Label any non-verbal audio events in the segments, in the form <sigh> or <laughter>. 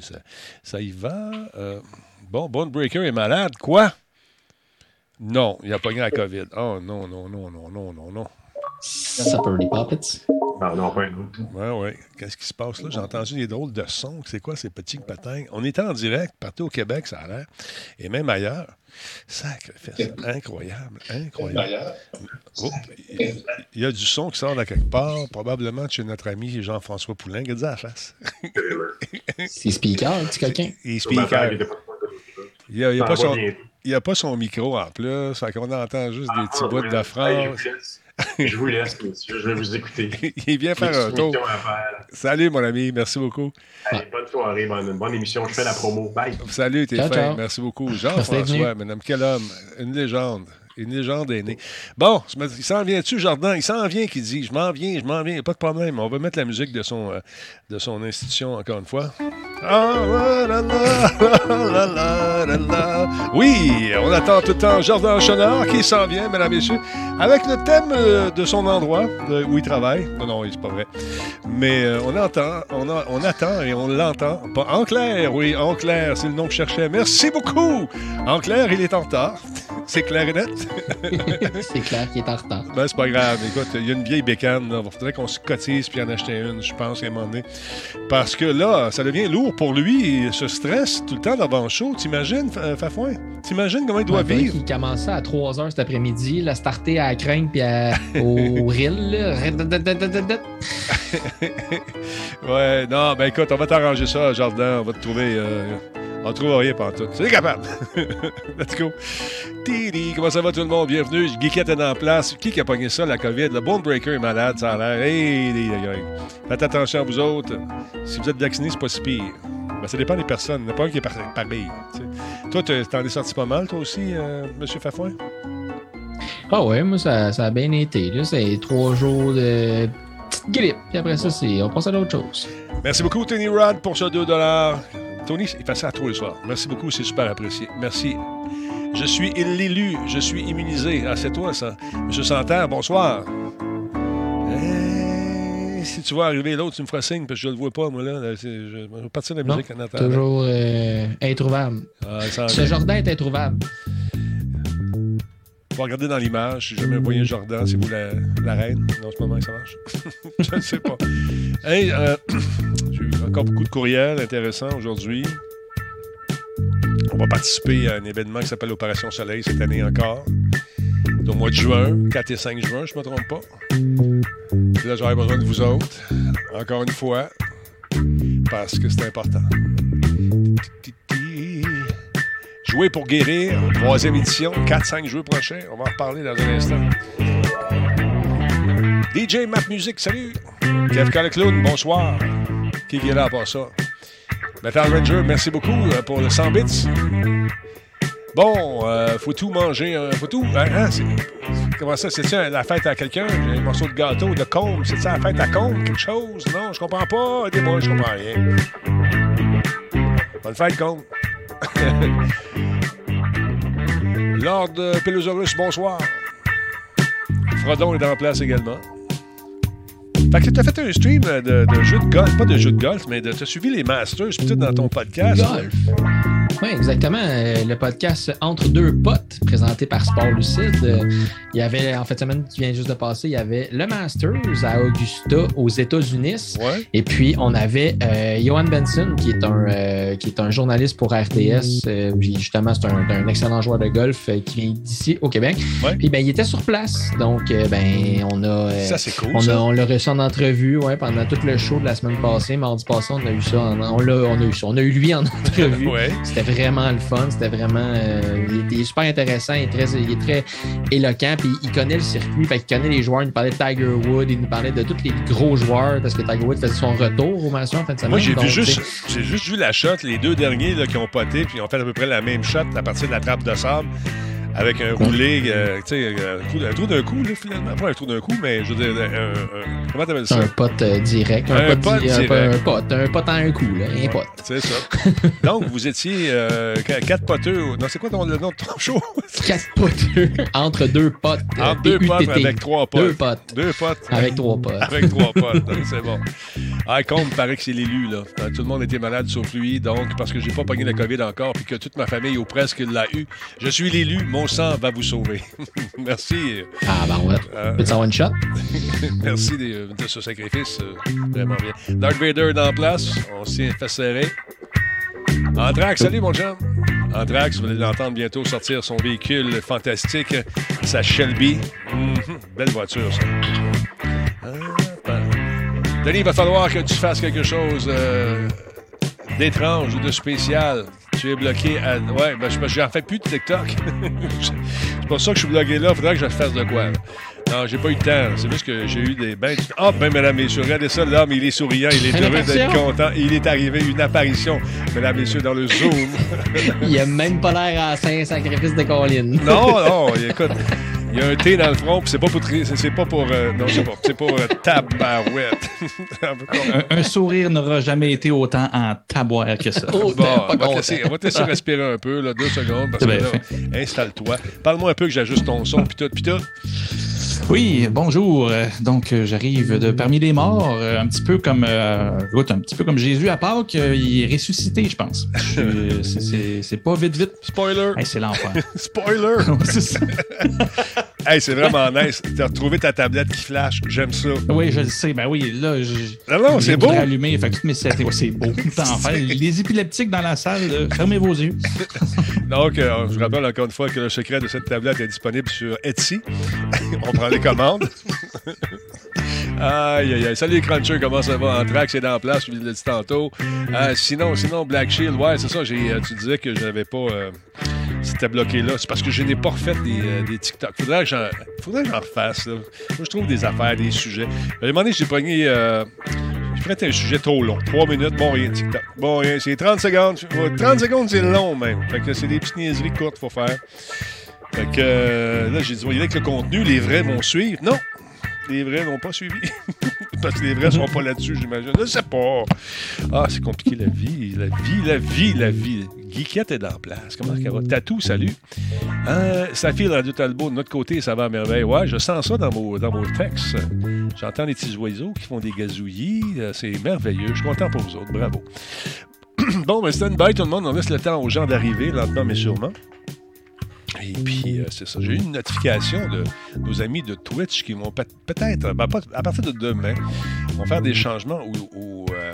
Ça, ça y va. Euh, bon, Bone Breaker est malade. Quoi? Non, il a pogné la COVID. Oh non, non, non, non, non, non, non. Supper Puppets. Non, pas un Ouais, ouais. Qu'est-ce qui se passe là? J'ai entendu des drôles de sons. C'est quoi ces petits patins? On était en direct partout au Québec, ça a l'air. Et même ailleurs. Sacrifice. Incroyable. Incroyable. Oh, il y a du son qui sort de quelque part, probablement de chez notre ami Jean-François Poulain. Regarde à la face. <laughs> C'est speaker, petit coquin. Il est speaker. Il n'y a, pas son, a pas son micro en plus. Fait qu'on entend juste des petits bouts de phrases. <laughs> Je vous laisse, monsieur. Je vais vous écouter. <laughs> Il vient faire un tour. Salut, mon ami. Merci beaucoup. bonne soirée, bonne, bonne, émission. Je fais la promo. Bye. Salut, t'es fin. Merci beaucoup. Jean-François, madame, quel homme. Une légende. Une légende est. Bon, il s'en vient-tu, Jardin? Il s'en vient qui dit Je m'en viens, je m'en viens, pas de problème. On va mettre la musique de son, euh, de son institution encore une fois. Oui, on attend tout le temps Jardin Chenard qui s'en vient, mesdames et messieurs, avec le thème euh, de son endroit où il travaille. Non, non, c'est pas vrai. Mais euh, on on, on attend et on l'entend. En clair, oui, en clair, c'est le nom que je cherchais. Merci beaucoup. En clair, il est en retard. <laughs> C'est clair et net. C'est clair qu'il est en retard. Ben, c'est pas grave. Écoute, il y a une vieille bécane. Il faudrait qu'on se cotise puis en acheter une, je pense, à un moment donné. Parce que là, ça devient lourd pour lui. Il se stresse tout le temps show. T'imagines, Fafouin? T'imagines comment il doit vivre? Il commençait à 3 h cet après-midi, la starté à la crainte puis au <laughs> ril. ouais, non, ben écoute, on va t'arranger ça, Jardin. On va te trouver. Euh, on trouve rien tout. C'est capable. <laughs> Let's go. Tiri, comment ça va tout le monde? Bienvenue. Geekette est en place. Qui qui a pogné ça, la COVID? Le Bone Breaker est malade, ça a l'air. Hey, Faites attention à vous autres. Si vous êtes vacciné, c'est pas si pire. Ben, ça dépend des personnes. Il n'y en a pas un qui est pareil. Toi, t'en es sorti pas mal, toi aussi, euh, M. Fafouin? Ah ouais, moi, ça, ça a bien été. C'est trois jours de petite grippe. Puis après ça, on passe à d'autres choses. Merci beaucoup, Tony Rod, pour ce 2 Tony, il fait ça à tous les soirs. Merci beaucoup, c'est super apprécié. Merci. Je suis l'élu, je suis immunisé. Ah, c'est toi, ça. Monsieur Santerre, bonsoir. Eh, si tu vois arriver l'autre, tu me feras signe, parce que je ne le vois pas, moi, là. Je, vais partir de la musique en attendant. Toujours euh, introuvable. Ah, Ce jardin est introuvable. Faut regarder dans l'image. Si jamais vous voyez un jardin, c'est vous la, la reine. En ce moment, ça marche. <laughs> je ne sais pas. Hey, euh, <clears throat> encore beaucoup de courriels intéressants aujourd'hui. On va participer à un événement qui s'appelle Opération Soleil cette année encore. Au mois de juin, 4 et 5 juin, je ne me trompe pas. là, j'aurais besoin de vous autres, encore une fois, parce que c'est important. Jouer pour guérir, troisième édition, 4-5 jeux prochains. On va en reparler dans un instant. DJ Map Music, salut! Kev le Clown, bonsoir! Qui est là à part ça? Metal Ranger, merci beaucoup euh, pour le 100 bits. Bon, euh, faut tout manger, euh, faut tout. Hein, hein comment ça, c'est ça la fête à quelqu'un? Un morceau de gâteau, de combe, c'est ça la fête à combe, quelque chose? Non, je comprends pas. Aidez-moi, je comprends rien. Bonne fête, combe. <laughs> Lord Pelosaurus, bonsoir. Frodon est en place également. Fait que tu as fait un stream de, de, jeux de golf, pas de jeux de golf, mais tu as suivi les Masters peut-être dans ton podcast. Golf. Oui, exactement. Euh, le podcast Entre deux potes, présenté par Sport Lucide. Euh, il y avait, en fait, semaine qui vient juste de passer, il y avait le Masters à Augusta, aux États-Unis. Et puis, on avait euh, Johan Benson, qui est un, qui est un journaliste pour RTS. justement, c'est un, excellent joueur de golf qui vient d'ici, au Québec. Puis, ben, il était sur place. Donc, ben, on a. ça, c'est cool. On, a, on l'a reçu en entrevue ouais, pendant tout le show de la semaine passée. Mardi passé, on a eu ça. on, a, on a eu ça. On a eu lui en <laughs> entrevue. C'était vraiment le fun. C'était vraiment. Euh, il, est super intéressant. Il est très, il est très éloquent. Puis il connaît le circuit. Fait il connaît les joueurs. Il nous parlait de Tiger Wood. Il nous parlait de tous les gros joueurs parce que Tiger Wood faisait son retour au Mansion en fin de semaine. Moi, j'ai vu juste, j'ai juste vu la shot, les deux derniers là, qui ont poté. Puis ils ont fait à peu près la même shot à partir de la trappe de sable avec un roulé, euh, tu sais, un, trou d'un coup, là, finalement. Pas un trou d'un coup, mais je veux dire, un, un, comment t'appelles ça? Un pote euh, direct. Un, pote, direct. Un, pote, un pote en un coup, là, un pote. C'est ça. <laughs> Donc, vous étiez euh, quatre poteux. Non, c'est quoi ton, le nom de ton show? <laughs> quatre poteux entre deux potes. Entre deux potes avec trois potes. Deux potes. Deux potes. Avec trois potes. avec trois <laughs> potes. c'est bon. Ah, compte, paraît que c'est l'élu, là. Euh, Tout le monde était malade sauf lui, donc, parce que j'ai pas pogné la COVID encore, puis que toute ma famille, ou presque, l'a eu. Je suis l'élu, mon sang va vous sauver. <laughs> Merci. Ah, ben ouais. Euh, Peux-tu avoir une shot? <laughs> Merci de, de ce sacrifice. euh, vraiment bien. Dark Vader en place. On s'y fait serrer. Anthrax, salut mon chum. Anthrax, vous allez l'entendre bientôt sortir son véhicule fantastique, sa Shelby. Mhm, Belle voiture, ça. Ah, ben. Denis, il va falloir que tu fasses quelque chose euh, d'étrange ou de spécial. Tu es bloqué à. Ouais, ben, je- j'en fais plus de TikTok. <laughs> C'est pour ça que je suis bloqué là. Faudrait que je fasse de quoi. là. Non, j'ai pas eu le temps. C'est juste que j'ai eu des ben. Ah, ben, mesdames, messieurs, regardez ça, l'homme, il est souriant, il est heureux d'être content. Il est arrivé, une apparition, mesdames, messieurs, dans le Zoom. <laughs> Il a même pas l'air à Saint-Sacrifice de Colline. non, non, écoute, il y a un T dans le front, puis c'est pas pour. tri- C'est pas pour. euh, non, c'est pas. C'est pour euh, tabarouette. <laughs> Un, un sourire n'aura jamais été autant en taboire que ça. Bon, on, va te laisser, on va te laisser respirer un peu, là, deux secondes, parce que là, installe-toi. Parle-moi un peu que j'ajuste ton son, puis tout, puis tout. Oui, bonjour. Euh, Donc, euh, j'arrive de parmi les morts, euh, un petit peu comme, euh, écoute, un petit peu comme Jésus à Pâques. il est ressuscité, je pense. C'est- pas vite, vite. Spoiler! Hey, c'est l'enfer. <laughs> Spoiler! <laughs> C'est ça. Hey, c'est vraiment <laughs> nice. T'as retrouvé ta tablette qui flash. J'aime ça. oui, je le sais. Ben oui, là, je. Non, non, c'est beau. tout rallumé, fait que toutes mes settings, ouais, c'est beau. <laughs> Les épileptiques dans la salle, euh, fermez vos yeux. <laughs> Donc, euh, je rappelle encore une fois que le secret de cette tablette est disponible sur Etsy. On prend les commandes. Aïe, aïe, aïe. Salut les crunchers, comment ça va? Anthrax est en place, je l'ai dit tantôt. Euh, sinon, sinon, Black Shield, ouais, c'est ça. j'ai, euh, tu disais que je n'avais pas. euh, c'était bloqué là. C'est parce que je n'ai pas refait des, euh, TikTok. Faudrait que j'en, faudrait que j'en refasse. Là. Moi, je trouve des affaires, des sujets. À un moment donné, j'ai pogné. Je prêtais un sujet trop long. Trois minutes, bon rien, TikTok. Bon rien, c'est 30 secondes. Ouais, 30 secondes, c'est long même. Fait que c'est des petites niaiseries courtes qu'il faut faire. Fait que là, j'ai dit, voyez avec le contenu, les vrais vont suivre. Non, les vrais n'ont pas suivi. <laughs> Parce que les vrais sont pas là-dessus, j'imagine. Je sais pas. Ah, c'est compliqué la vie. La vie, la vie, la vie. Geekette est en place. Comment ça va? Tatou, salut. Euh, ça file Radio Talbot de notre côté, ça va à merveille. Ouais, je sens ça dans vos, dans. J'entends les petits oiseaux qui font des gazouillis. Euh, C'est merveilleux. Je suis content pour vous autres. Bravo. <clears throat> bon, ben, stand by, tout le monde. On laisse le temps aux gens d'arriver, lentement mais sûrement. Et puis, euh, c'est ça. J'ai eu une notification de nos amis de Twitch qui vont peut- peut-être, ben, à partir de demain, vont faire des changements où, où, euh,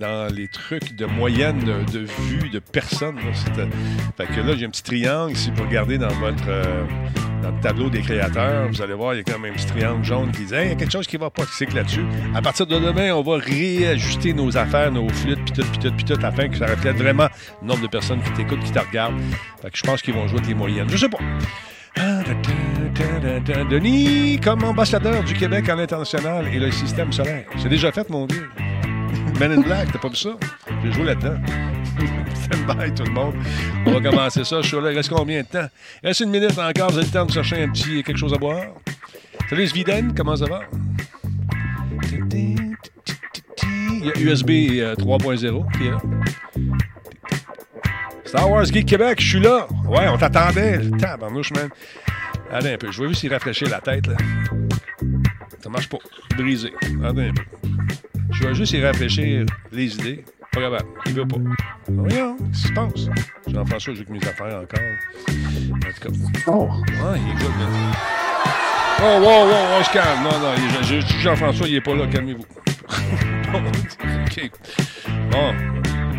dans les trucs de moyenne de, de vue de personnes. euh, fait que là, j'ai un petit triangle. Si vous regardez dans votre euh, dans le tableau des créateurs, vous allez voir, il y a quand même petit triangle jaune qui dit il y a quelque chose qui va pas, qui que là-dessus. À partir de demain, on va réajuster nos affaires, nos flûtes, puis tout, puis tout, puis tout, afin que ça reflète vraiment le nombre de personnes qui t'écoutent, qui te regardent. Fait que je pense qu'ils vont jouer avec les moyennes. Je sais pas. Denis, comme ambassadeur du Québec à l'international et le système solaire. C'est déjà fait, mon vieux. Men in Black, t'as pas vu ça? J'ai joué là-dedans. <laughs> Stand by, tout le monde. On va commencer ça. Je suis là. Il reste combien de temps? Il reste une minute encore. Vous avez le temps de chercher un petit quelque chose à boire. Salut Sviden, comment ça va? Il y a USB euh, 3.0 qui est là. Star Wars Geek Québec, je suis là. Ouais, on t'attendait. Tabarnouche, man. Allez un peu. Je vais juste y rafraîchir la tête, là. Ça marche pas. Brisé. Attendez un peu. Je vais juste y rafraîchir les idées. Pas grave. Il veut pas. Voyons, qu'est-ce qui se passe? Jean-François joue avec mes affaires encore. En tout cas. Oh. Ah, il. Oh, wow, wow, on se calme. Non, non, il- je- je- Jean-François, il est pas là. Calmez-vous. <laughs> OK. Bon.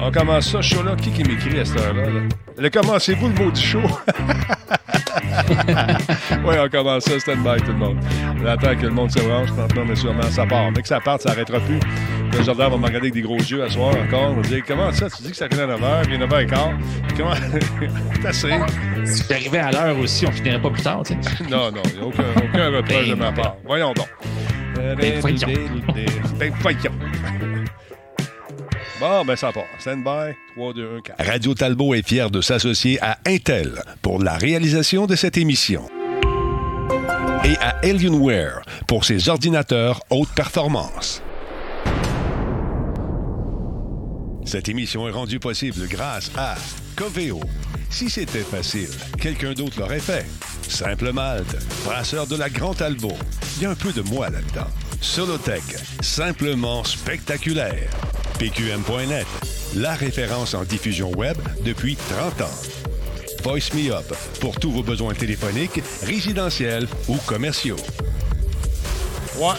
On commence ça, show-là. Qui qui m'écrit à cette heure-là? Là? Le commencez-vous le maudit show? <laughs> oui, on commence ça, stand by tout le monde. On attend que le monde se branche, maintenant, mais sûrement, ça part. Mais que ça parte, ça n'arrêtera plus. Le Jordan va me regarder avec des gros yeux à soir encore. Il va dire Comment ça Tu dis que ça finit à 9h, puis 9h15. Comment T'as assez Si j'arrivais à l'heure aussi, on finirait pas plus tard, tu sais. Non, non, il n'y a aucun, aucun reproche de ma part. Voyons donc. Ben, voyons. Ben, voyons. Bon, ben ça part. Stand by. 3, 2, 1, 4. Radio Talbot est fier de s'associer à Intel pour la réalisation de cette émission et à Alienware pour ses ordinateurs haute performance. Cette émission est rendue possible grâce à Coveo. Si c'était facile, quelqu'un d'autre l'aurait fait. Simple Malte, brasseur de la Grand Talbot. Il y a un peu de moi là-dedans. Solotech, simplement spectaculaire. PQM.net, la référence en diffusion web depuis 30 ans. Voice Me Up, pour tous vos besoins téléphoniques, résidentiels ou commerciaux. Ouais.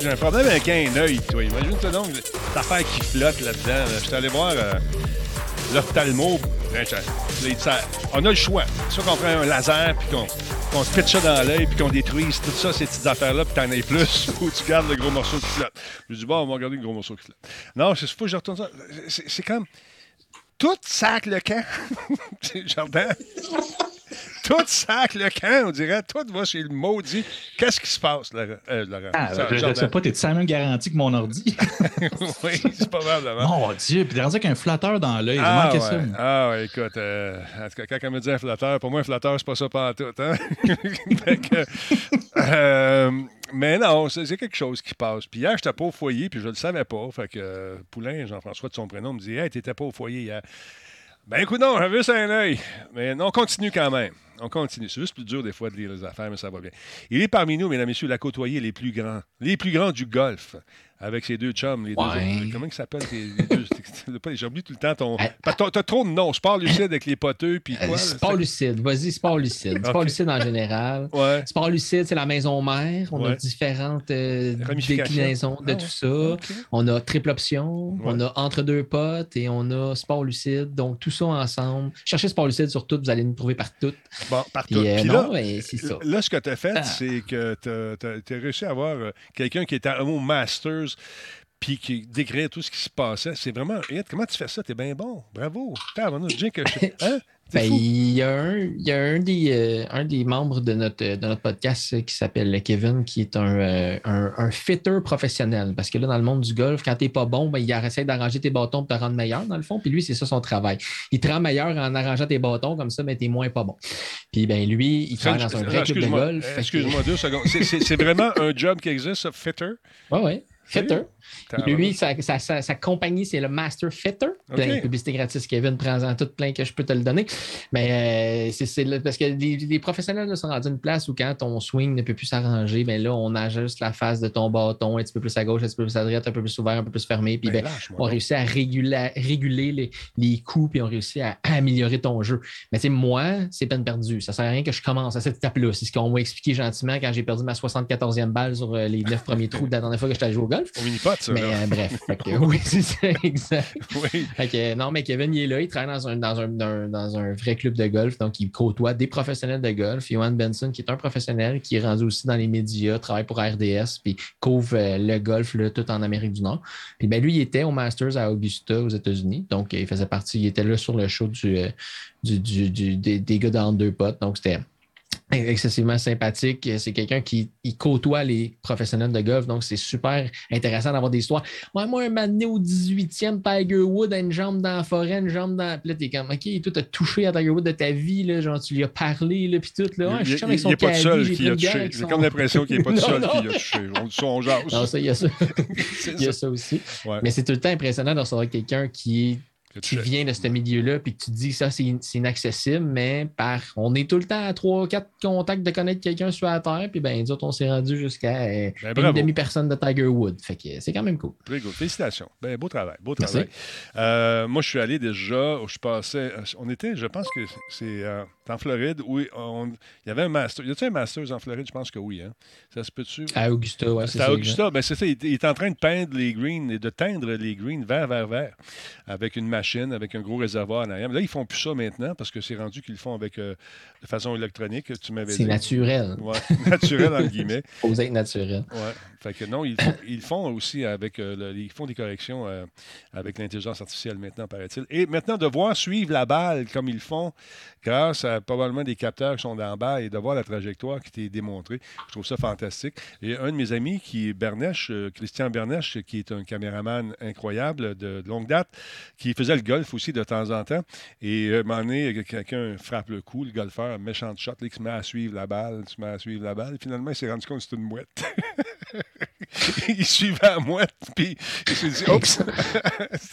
J'ai un problème avec un œil, toi. Imagine-toi donc cette affaire qui flotte là-dedans. là. Je suis allé voir euh, l'ophtalmo. Ben, On a le choix. Soit qu'on prend un laser, puis qu'on se pitche ça dans l'œil, puis qu'on détruise tout ça, ces petites affaires-là, puis t'en aies plus, <laughs> ou tu gardes le gros morceau qui flotte. Je dis, bon, on va regarder le gros morceau qui flotte. Non, c'est que je retourne ça. C'est comme. Tout sac le camp. <laughs> Jardin. <laughs> Tout sac le camp, on dirait. Tout va chez le maudit. Qu'est-ce qui se passe, Laurent? Euh, Laurent? Ah, Ça, je ne sais pas, t'es la même garantie que mon ordi? <laughs> <laughs> oui, c'est probablement. Mon Dieu, puis t'es rendu avec un flatteur dans l'œil. Il Ah ouais. ça. ah ouais, écoute, euh, en tout cas, quand elle me dit un flatteur, pour moi, un flatteur, c'est pas ça pas tout. Hein? Que, euh, mais non, c'est c'est quelque chose qui passe. Puis hier, j'étais pas au foyer, puis je le savais pas. Fait que euh, Poulain, Jean-François de son prénom, me dit Hey, t'étais pas au foyer hier. Ben écoute, non, j'avais juste un œil. Mais on continue quand même. On continue. C'est juste plus dur des fois de lire les affaires, mais ça va bien. Il est parmi nous, mesdames et messieurs, la côtoyer les plus grands. Les plus grands du golf. Avec ses deux chums, les Ouais. deux. Comment ils s'appellent les deux? pas- J'oublie tout le temps ton. T'as trop de noms. Sport lucide avec les poteux, puis quoi? Euh, Sport lucide. Vas-y, sport lucide. Sport lucide en général. <laughs> Ouais. Sport lucide, c'est la maison mère. On Ouais. a différentes euh, déclinaisons de Ah tout ça. On a triple option, on a entre deux potes et on a sport lucide. Donc, tout ça ensemble. Cherchez sport lucide sur tout, vous allez nous trouver partout. Bon, partout. Puis, euh, Puis non, là, mais c'est ça. Là, ce que tu as fait, Ah. c'est que tu as, réussi à avoir quelqu'un qui était au Masters puis qui décrire tout ce qui se passait. C'est vraiment hit. Comment tu fais ça? T'es bien bon. Bravo. Hein? <laughs> Ben, il y a un, y a un des, euh, un des membres de notre, de notre podcast euh, qui s'appelle Kevin, qui est un, euh, un, un fitter professionnel. Parce que là, dans le monde du golf, quand t'es pas bon, ben, il essaie d'arranger tes bâtons pour te rendre meilleur, dans le fond. Puis lui, c'est ça son travail. Il te rend meilleur en arrangeant tes bâtons, comme ça, ben, t'es moins pas bon. Puis ben, lui, il travaille dans un vrai club de golf. Que- Excuse-moi deux secondes. C'est- vraiment un job qui existe, ça, fitter? Ouais, ouais. Fitter. Lui, sa, sa- sa- sa compagnie, c'est le Master Fitter. Plein de publicité gratis, Kevin, prends-en tout plein que je peux te le donner. Mais euh, c'est- parce que les, les professionnels là, sont rendus à une place où quand ton swing ne peut plus s'arranger, ben là, on ajuste la face de ton bâton un petit peu plus à gauche, un petit peu plus à droite, un peu plus ouvert, un peu plus fermé. Puis Ben, ben, on réussit à réguler, réguler les, les coups, puis on réussit à, à améliorer ton jeu. Mais tu sais, moi, c'est peine perdue. Ça sert à rien que je commence à cette étape-là. C'est ce qu'on m'a expliqué gentiment quand j'ai perdu ma 74e balle sur euh, les neuf premiers trous de la dernière fois que j'étais allé jouer au golf. Au mini-pot, ça. Mais euh, bref, fait que, <laughs> oui, <laughs> c'est ça, exact. Oui. Fait que, non, mais Kevin, il est là, il travaille dans un, dans un, dans, dans un vrai club de golf, donc il côtoie des professionnels de golf. Johan Benson, qui est un professionnel, qui est rendu aussi dans les médias, travaille pour RDS, puis couvre euh, le golf là, tout en Amérique du Nord. Puis ben, lui, il était au Masters à Augusta, aux États-Unis, donc il faisait partie, il était là sur le show du, euh, du, du- du- des, des gars dans deux potes, donc c'était excessivement sympathique. C'est quelqu'un qui il côtoie les professionnels de golf, donc c'est super intéressant d'avoir des histoires. Ouais, moi, un matin au 18e, Tiger Wood a une jambe dans la forêt, une jambe dans. Puis là, t'es comme, OK, toi, t'as touché à Tiger Wood de ta vie, là, genre, tu lui as parlé, là, puis tout, là. Ouais, Il- n'est pas tout seul qui a touché. J'ai son- comme l'impression qu'il n'est pas <laughs> tout seul qui a touché. On, on jase. Non, ça, il y a ça. <laughs> Il y a ça. aussi. Ouais. Mais c'est tout le temps impressionnant de recevoir quelqu'un qui est tu- vient de ce milieu-là, puis que tu te dis ça, c'est inaccessible, mais par on est tout le temps à trois, quatre contacts de connaître quelqu'un sur la Terre, puis ben, nous autres, on s'est rendu jusqu'à euh, Ben, une demi-personne de Tiger Wood. Fait que c'est quand même cool. Très good. Félicitations. Ben, beau travail. Beau travail. Euh, moi, je suis allé déjà, je passais, on était, je pense que c'est euh, en Floride, où on- il y avait un master. Y a-t-il un Masters en Floride? Je pense que oui. Hein? Ça se peut-tu? À Augusta, ouais, c'est à. Augusta. Ben, c'est ça. Il, il est en train de peindre les greens et de teindre les greens vert, vert, vert avec une machine, avec un gros réservoir en arrière. Mais là, ils font plus ça maintenant parce que c'est rendu qu'ils le font avec euh, de façon électronique. Tu m'avais dit. C'est naturel. Ouais, <laughs> naturel, entre guillemets. <laughs> Faut être naturel. Ouais. Fait que non, ils font, ils font aussi avec euh, le- ils font des corrections euh, avec l'intelligence artificielle maintenant, paraît-il. Et maintenant, de voir suivre la balle comme ils font, grâce à probablement des capteurs qui sont la balle et de voir la trajectoire qui t'est démontrée, je trouve ça fantastique. Et un de mes amis qui est Bernèche, euh, Christian Bernèche, qui est un caméraman incroyable de, de longue date, qui faisait le golf aussi de temps en temps. Et euh, à un moment donné, quelqu'un frappe le coup, le golfeur, méchant shot, là, qui se met à suivre la balle, se met à suivre la balle. Finalement, il s'est rendu compte que c'était une mouette. <laughs> il suivait la mouette, puis il s'est dit, oups!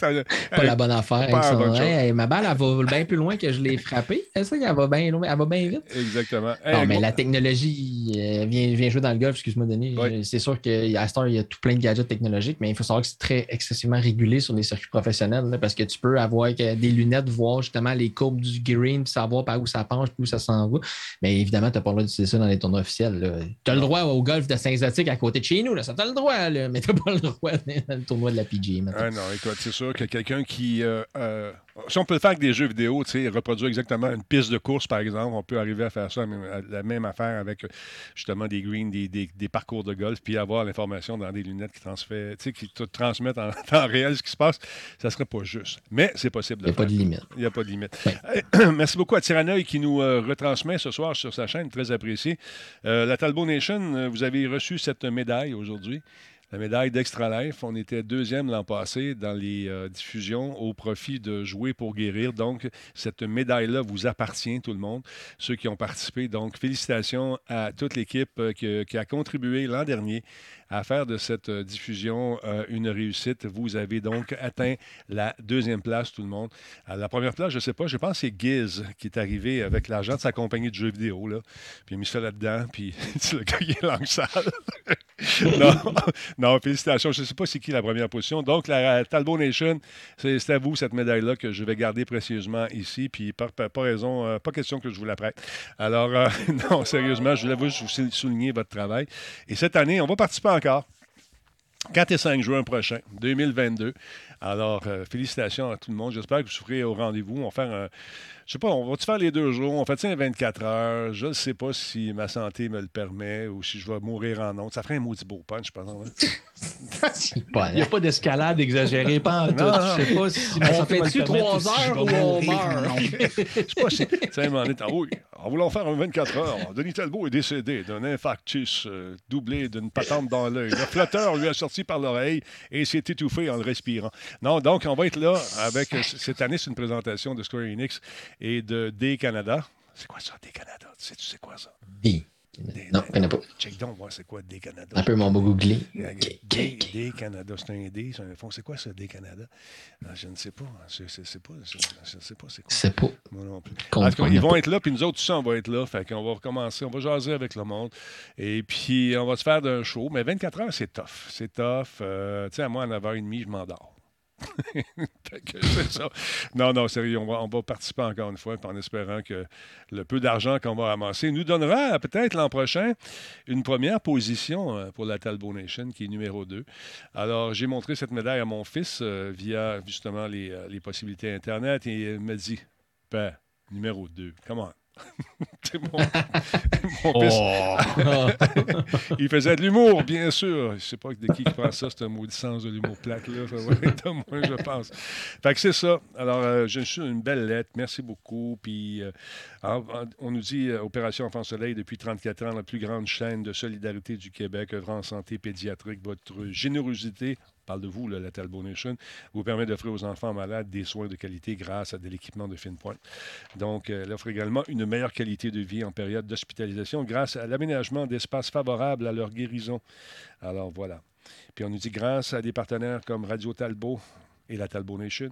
<laughs> Pas la bonne affaire. Pas avec la son- bonne. Hey, ma balle, elle va bien plus loin que je l'ai frappée. C'est ça qu'elle va bien loin, elle va bien vite. Exactement. Non, mais gros- la technologie euh, vient, vient jouer dans le golf, excuse-moi, Denis. Oui. C'est sûr qu'à Star, il y a tout plein de gadgets technologiques, mais il faut savoir que c'est très excessivement régulé sur les circuits professionnels là, parce que tu peux avoir des lunettes, voir justement les courbes du green, puis savoir par où ça penche, puis où ça s'en va. Mais évidemment, tu n'as pas le droit d'utiliser ça dans les tournois officiels. Tu as le droit au golf de Saint-Zotique à côté de chez nous, là, ça tu as le droit, mais tu n'as pas le droit dans le tournoi de la mettons. Ah non, écoute, c'est sûr que quelqu'un qui. euh, euh, si on peut le faire avec des jeux vidéo, tu sais, reproduire exactement une piste de course, par exemple, on peut arriver à faire ça, la même- affaire avec justement des greens, des, des- des parcours de golf, puis avoir l'information dans des lunettes qui, transfèrent, tu sais, qui te transmettent en <laughs> temps réel ce qui se passe, ça serait pas juste. Mais c'est possible Il n'y a pas de limite. Il n'y a pas de limite. Merci beaucoup à Tiranoï qui nous euh, retransmet ce soir sur sa chaîne, très apprécié. Euh, la Talbot Nation, euh, vous avez reçu cette médaille aujourd'hui. La médaille d'Extra Life. On était deuxième l'an passé dans les euh, diffusions au profit de Jouer pour guérir. Donc, cette médaille-là vous appartient, tout le monde, ceux qui ont participé. Donc, félicitations à toute l'équipe euh, qui, qui a contribué l'an dernier à faire de cette euh, diffusion euh, une réussite. Vous avez donc atteint la deuxième place, tout le monde. La première place, je ne sais pas, je pense que c'est Giz qui est arrivé avec l'argent de sa compagnie de jeux vidéo. Là. Puis il a mis ça là-dedans, puis <laughs> le gars, il est langue sale. <laughs> non, félicitations. Je ne sais pas c'est qui la première position. Donc, la Talbot Nation, c'est à vous cette médaille-là que je vais garder précieusement ici. Puis, pas, pas- pas raison, euh, pas question que je vous la prête. Alors, euh, <laughs> non, sérieusement, je voulais vous souligner votre travail. Et cette année, on va participer encore. 4 et 5 juin prochain, 2022. Alors, euh, félicitations à tout le monde. J'espère que vous serez au rendez-vous. On va faire un. Je sais pas, on va-tu faire les deux jours? On fait ça un 24 heures? Je ne sais pas si ma santé me le permet ou si je vais mourir en honte. Ça ferait un maudit beau punch, je pense. hein? C'est pas Il n'y a pas d'escalade exagérée, pas en tout. Je sais pas si ma On santé fait-tu trois heures ou on meurt? <laughs> Je sais pas un moment t'as- oui, en voulant faire un 24 heures, Denis Talbot est décédé d'un infarctus euh, doublé d'une patente dans l'œil. Le flotteur lui a sorti par l'oreille et s'est étouffé en le respirant. Non, donc, on va être là avec. euh, cette année, c'est une présentation de Square Enix et de D-Canada. C'est quoi ça, D-Canada? Tu sais, tu sais quoi ça? D. Non, je connais pas. Check donc, c'est quoi D-Canada. Un peu mon beau googler. D, D Canada, c'est un D, c'est un fond. C'est quoi ça, D Canada? Ah, je ne sais pas. Je ne sais pas. Je ne sais pas c'est quoi. C'est pas. Moi non plus. Qu'on- En tout cas, qu'on ils vont être là, puis nous autres, tout ça, on va être là. Fait qu'on va recommencer, on va jaser avec le monde. Et puis, on va se faire d'un show. Mais 24 heures, c'est tough. C'est tough. Euh, tu sais, à moi, à 9h30, je m'endors. <laughs> Non, non, sérieux, on va, on va participer encore une fois, en espérant que le peu d'argent qu'on va ramasser nous donnera peut-être l'an prochain une première position euh, pour la Talbot Nation, qui est numéro 2. Alors, j'ai montré cette médaille à mon fils euh, via justement les, euh, les possibilités Internet et il m'a dit Père, numéro 2, comment C'est <laughs> mon. Oh. <laughs> Il faisait de l'humour, bien sûr. Je sais pas de qui qui prend ça, c'est un maudit sens de l'humour plate-là. Ça va être de moi, je pense. Fait que c'est ça. Alors, euh, j'ai reçu une belle lettre. Merci beaucoup. Puis, euh, on nous dit euh, Opération Enfant Soleil depuis 34 ans, la plus grande chaîne de solidarité du Québec, œuvrant en santé pédiatrique. Votre générosité, parle de vous, la Talbot Nation, vous permet d'offrir aux enfants malades des soins de qualité grâce à de l'équipement de fine pointe. Donc, euh, elle offre également une meilleure qualité de vie en période d'hospitalisation grâce à l'aménagement d'espaces favorables à leur guérison. Alors, voilà. Puis on nous dit grâce à des partenaires comme Radio Talbot et la Talbot Nation,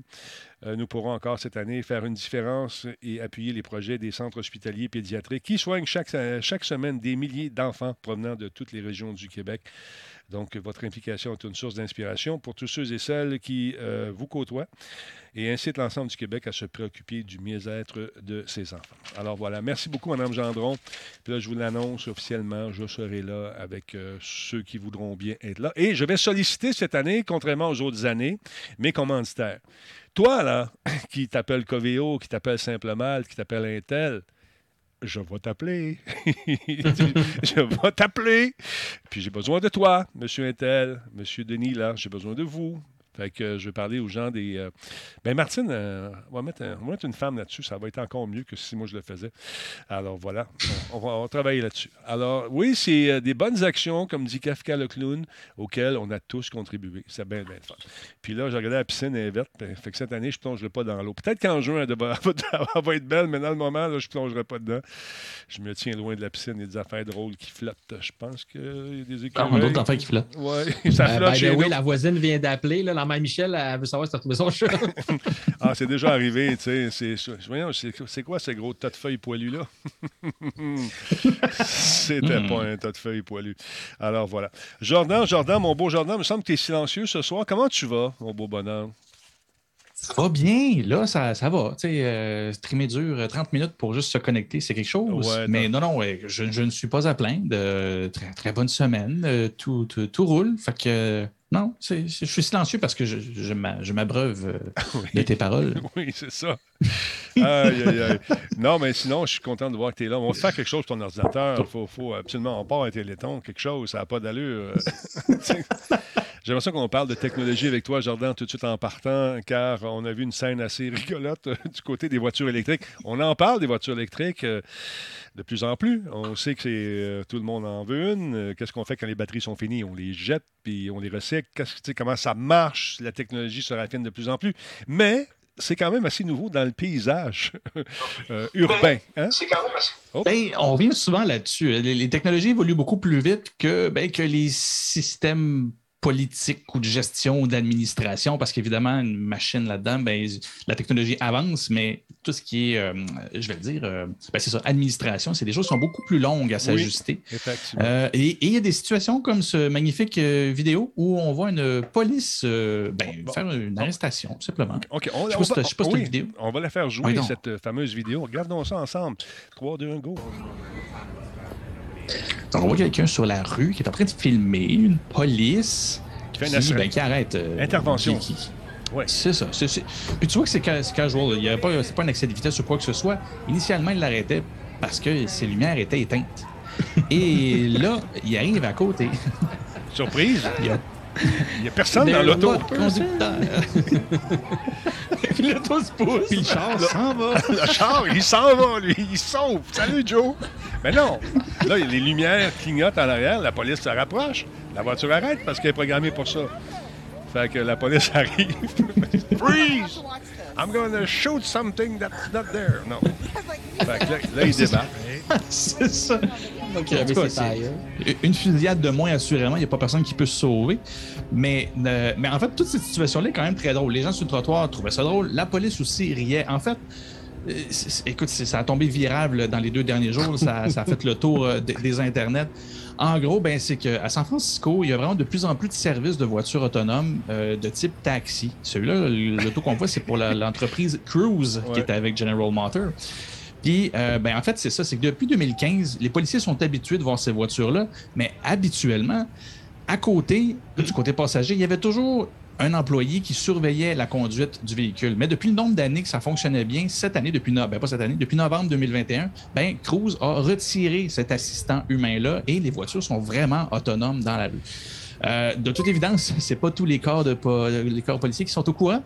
euh, nous pourrons encore cette année faire une différence et appuyer les projets des centres hospitaliers pédiatriques qui soignent chaque, chaque semaine des milliers d'enfants provenant de toutes les régions du Québec. Donc, votre implication est une source d'inspiration pour tous ceux et celles qui euh, vous côtoient et incite l'ensemble du Québec à se préoccuper du mieux-être de ses enfants. Alors voilà, merci beaucoup, Mme Gendron. Puis là, je vous l'annonce officiellement, je serai là avec euh, ceux qui voudront bien être là. Et je vais solliciter cette année, contrairement aux autres années, mes commanditaires. Toi, là, <coughs> qui t'appelle Coveo, qui t'appelle Simplement, qui t'appelle Intel, je vais t'appeler. <laughs> je vais t'appeler. Puis j'ai besoin de toi, Monsieur Intel, Monsieur Denis, là, j'ai besoin de vous. Fait que euh, je vais parler aux gens des. euh, Ben, Martine, euh, on, va mettre un- on va mettre une femme là-dessus. Ça va être encore mieux que si moi je le faisais. Alors voilà, on, on va, on va travailler là-dessus. Alors, oui, c'est euh, des bonnes actions, comme dit Kafka le clown, auxquelles on a tous contribué. C'est bien, bien fun. Puis là, j'ai regardé la piscine, elle est verte. ben, Fait que cette année, je ne plongerai pas dans l'eau. Peut-être qu'en juin, elle, <laughs> elle va être belle, mais dans le moment, là, je ne plongerai pas dedans. Je me tiens loin de la piscine. Il y a des affaires drôles qui flottent. Je pense qu'il y a des Ah, écureuils. d'autres affaires qui flottent. Oui, <laughs> ça flotte chez nous. la voisine vient d'appeler. là, La mère Michel, elle veut savoir si tu as retrouvé son chat. <laughs> Ah, c'est déjà arrivé, tu sais. C'est, quoi ce gros tas de feuilles poilues-là? <laughs> C'était Hmm. pas un tas de feuilles poilues. Alors voilà. Jordan, Jordan, mon beau Jordan, il me semble que tu es silencieux ce soir. Comment tu vas, mon beau bonhomme? Ça va bien, là, ça, ça va. Tu sais, euh, streamer dur, euh, 30 minutes pour juste se connecter, c'est quelque chose. Ouais, mais non, non, ouais, je, je ne suis pas à plaindre. Euh, très, très bonne semaine. Euh, tout, tout, tout roule. Fait que, non, je suis silencieux parce que je, je, m'a- je m'abreuve euh, <laughs> de tes paroles. <laughs> Oui, c'est ça. Aïe, aïe, aïe. Non, mais sinon, je suis content de voir que tu es là. On va faire quelque chose pour ton ordinateur. Il faut, faut absolument, on part un téléthon, quelque chose, ça n'a pas d'allure. <laughs> J'aimerais ça qu'on parle de technologie avec toi, Jordan, tout de suite en partant, car on a vu une scène assez rigolote euh, du côté des voitures électriques. On en parle des voitures électriques euh, de plus en plus. On sait que c'est euh, tout le monde en veut une. Qu'est-ce qu'on fait quand les batteries sont finies? On les jette, puis on les recycle. Qu'est-ce comment ça marche? La technologie se raffine de plus en plus. Mais c'est quand même assez nouveau dans le paysage <laughs> euh, urbain. Hein? Ben, on revient souvent là-dessus. Les, les technologies évoluent beaucoup plus vite que, ben, que les systèmes politiques ou de gestion ou d'administration, parce qu'évidemment, une machine là-dedans, ben, la technologie avance, mais tout ce qui est, euh, je vais le dire, euh, ben, c'est ça, administration, c'est des choses qui sont beaucoup plus longues à s'ajuster. Euh, et il y a des situations comme ce magnifique vidéo où on voit une police ben, Bon. faire une arrestation, tout simplement. OK, on, Je on va- je oui, une vidéo. on va la faire jouer, Oui, cette fameuse vidéo. Regardons ça ensemble. 3, 2, 1, go. Donc, on voit quelqu'un sur la rue qui est en train de filmer une police Qui fait une qui, ben, qui arrête. euh, Intervention. qui- Ouais. C'est ça. c'est- c'est- Puis tu vois que c'est ca- c'est casual. Il y a pas, c'est pas un excès de vitesse ou quoi que ce soit. Initialement, il l'arrêtait parce que ses lumières étaient éteintes. Et là, il arrive à côté. Surprise, Il y a il n'y a personne dans l'auto. was pas de conducteur. Puis <laughs> l'auto se pousse. Puis le char s'en va. <laughs> Le char, il s'en va, lui. Il sauve. Salut, Joe. Mais non. Là, les lumières clignotent en arrière. La police se rapproche. La voiture arrête parce qu'elle est programmée pour ça. Fait que la police <laughs> arrive. Freeze! I'm going to shoot something that's not there. Non. <laughs> Fait que là, là, il débarque. C'est ça. Donc, <laughs> En tout cas, c'est- tailles. Une fusillade de moins, assurément, il n'y a pas personne qui peut se sauver. Mais, euh, mais en fait, toute cette situation-là est quand même très drôle. Les gens sur le trottoir trouvaient ça drôle. La police aussi riait. En fait, euh, écoute, c'est- ça a tombé virable dans les deux derniers jours. Ça, <laughs> ça a fait le tour euh, des, des internets. En gros, ben, c'est qu'à San Francisco, il y a vraiment de plus en plus de services de voitures autonomes euh, de type taxi. Celui-là, l'auto qu'on voit, c'est pour l'entreprise Cruise qui est avec General Motors. Puis, euh, ben, en fait, c'est ça, c'est que depuis 2015, les policiers sont habitués de voir ces voitures-là, mais habituellement, à côté, du côté passager, il y avait toujours un employé qui surveillait la conduite du véhicule. Mais depuis le nombre d'années que ça fonctionnait bien, cette année, depuis, no- ben, pas cette année, depuis novembre 2021, ben, Cruise a retiré cet assistant humain-là et les voitures sont vraiment autonomes dans la rue. Euh, de toute évidence, <laughs> c'est pas tous les corps, de, les corps policiers qui sont au courant.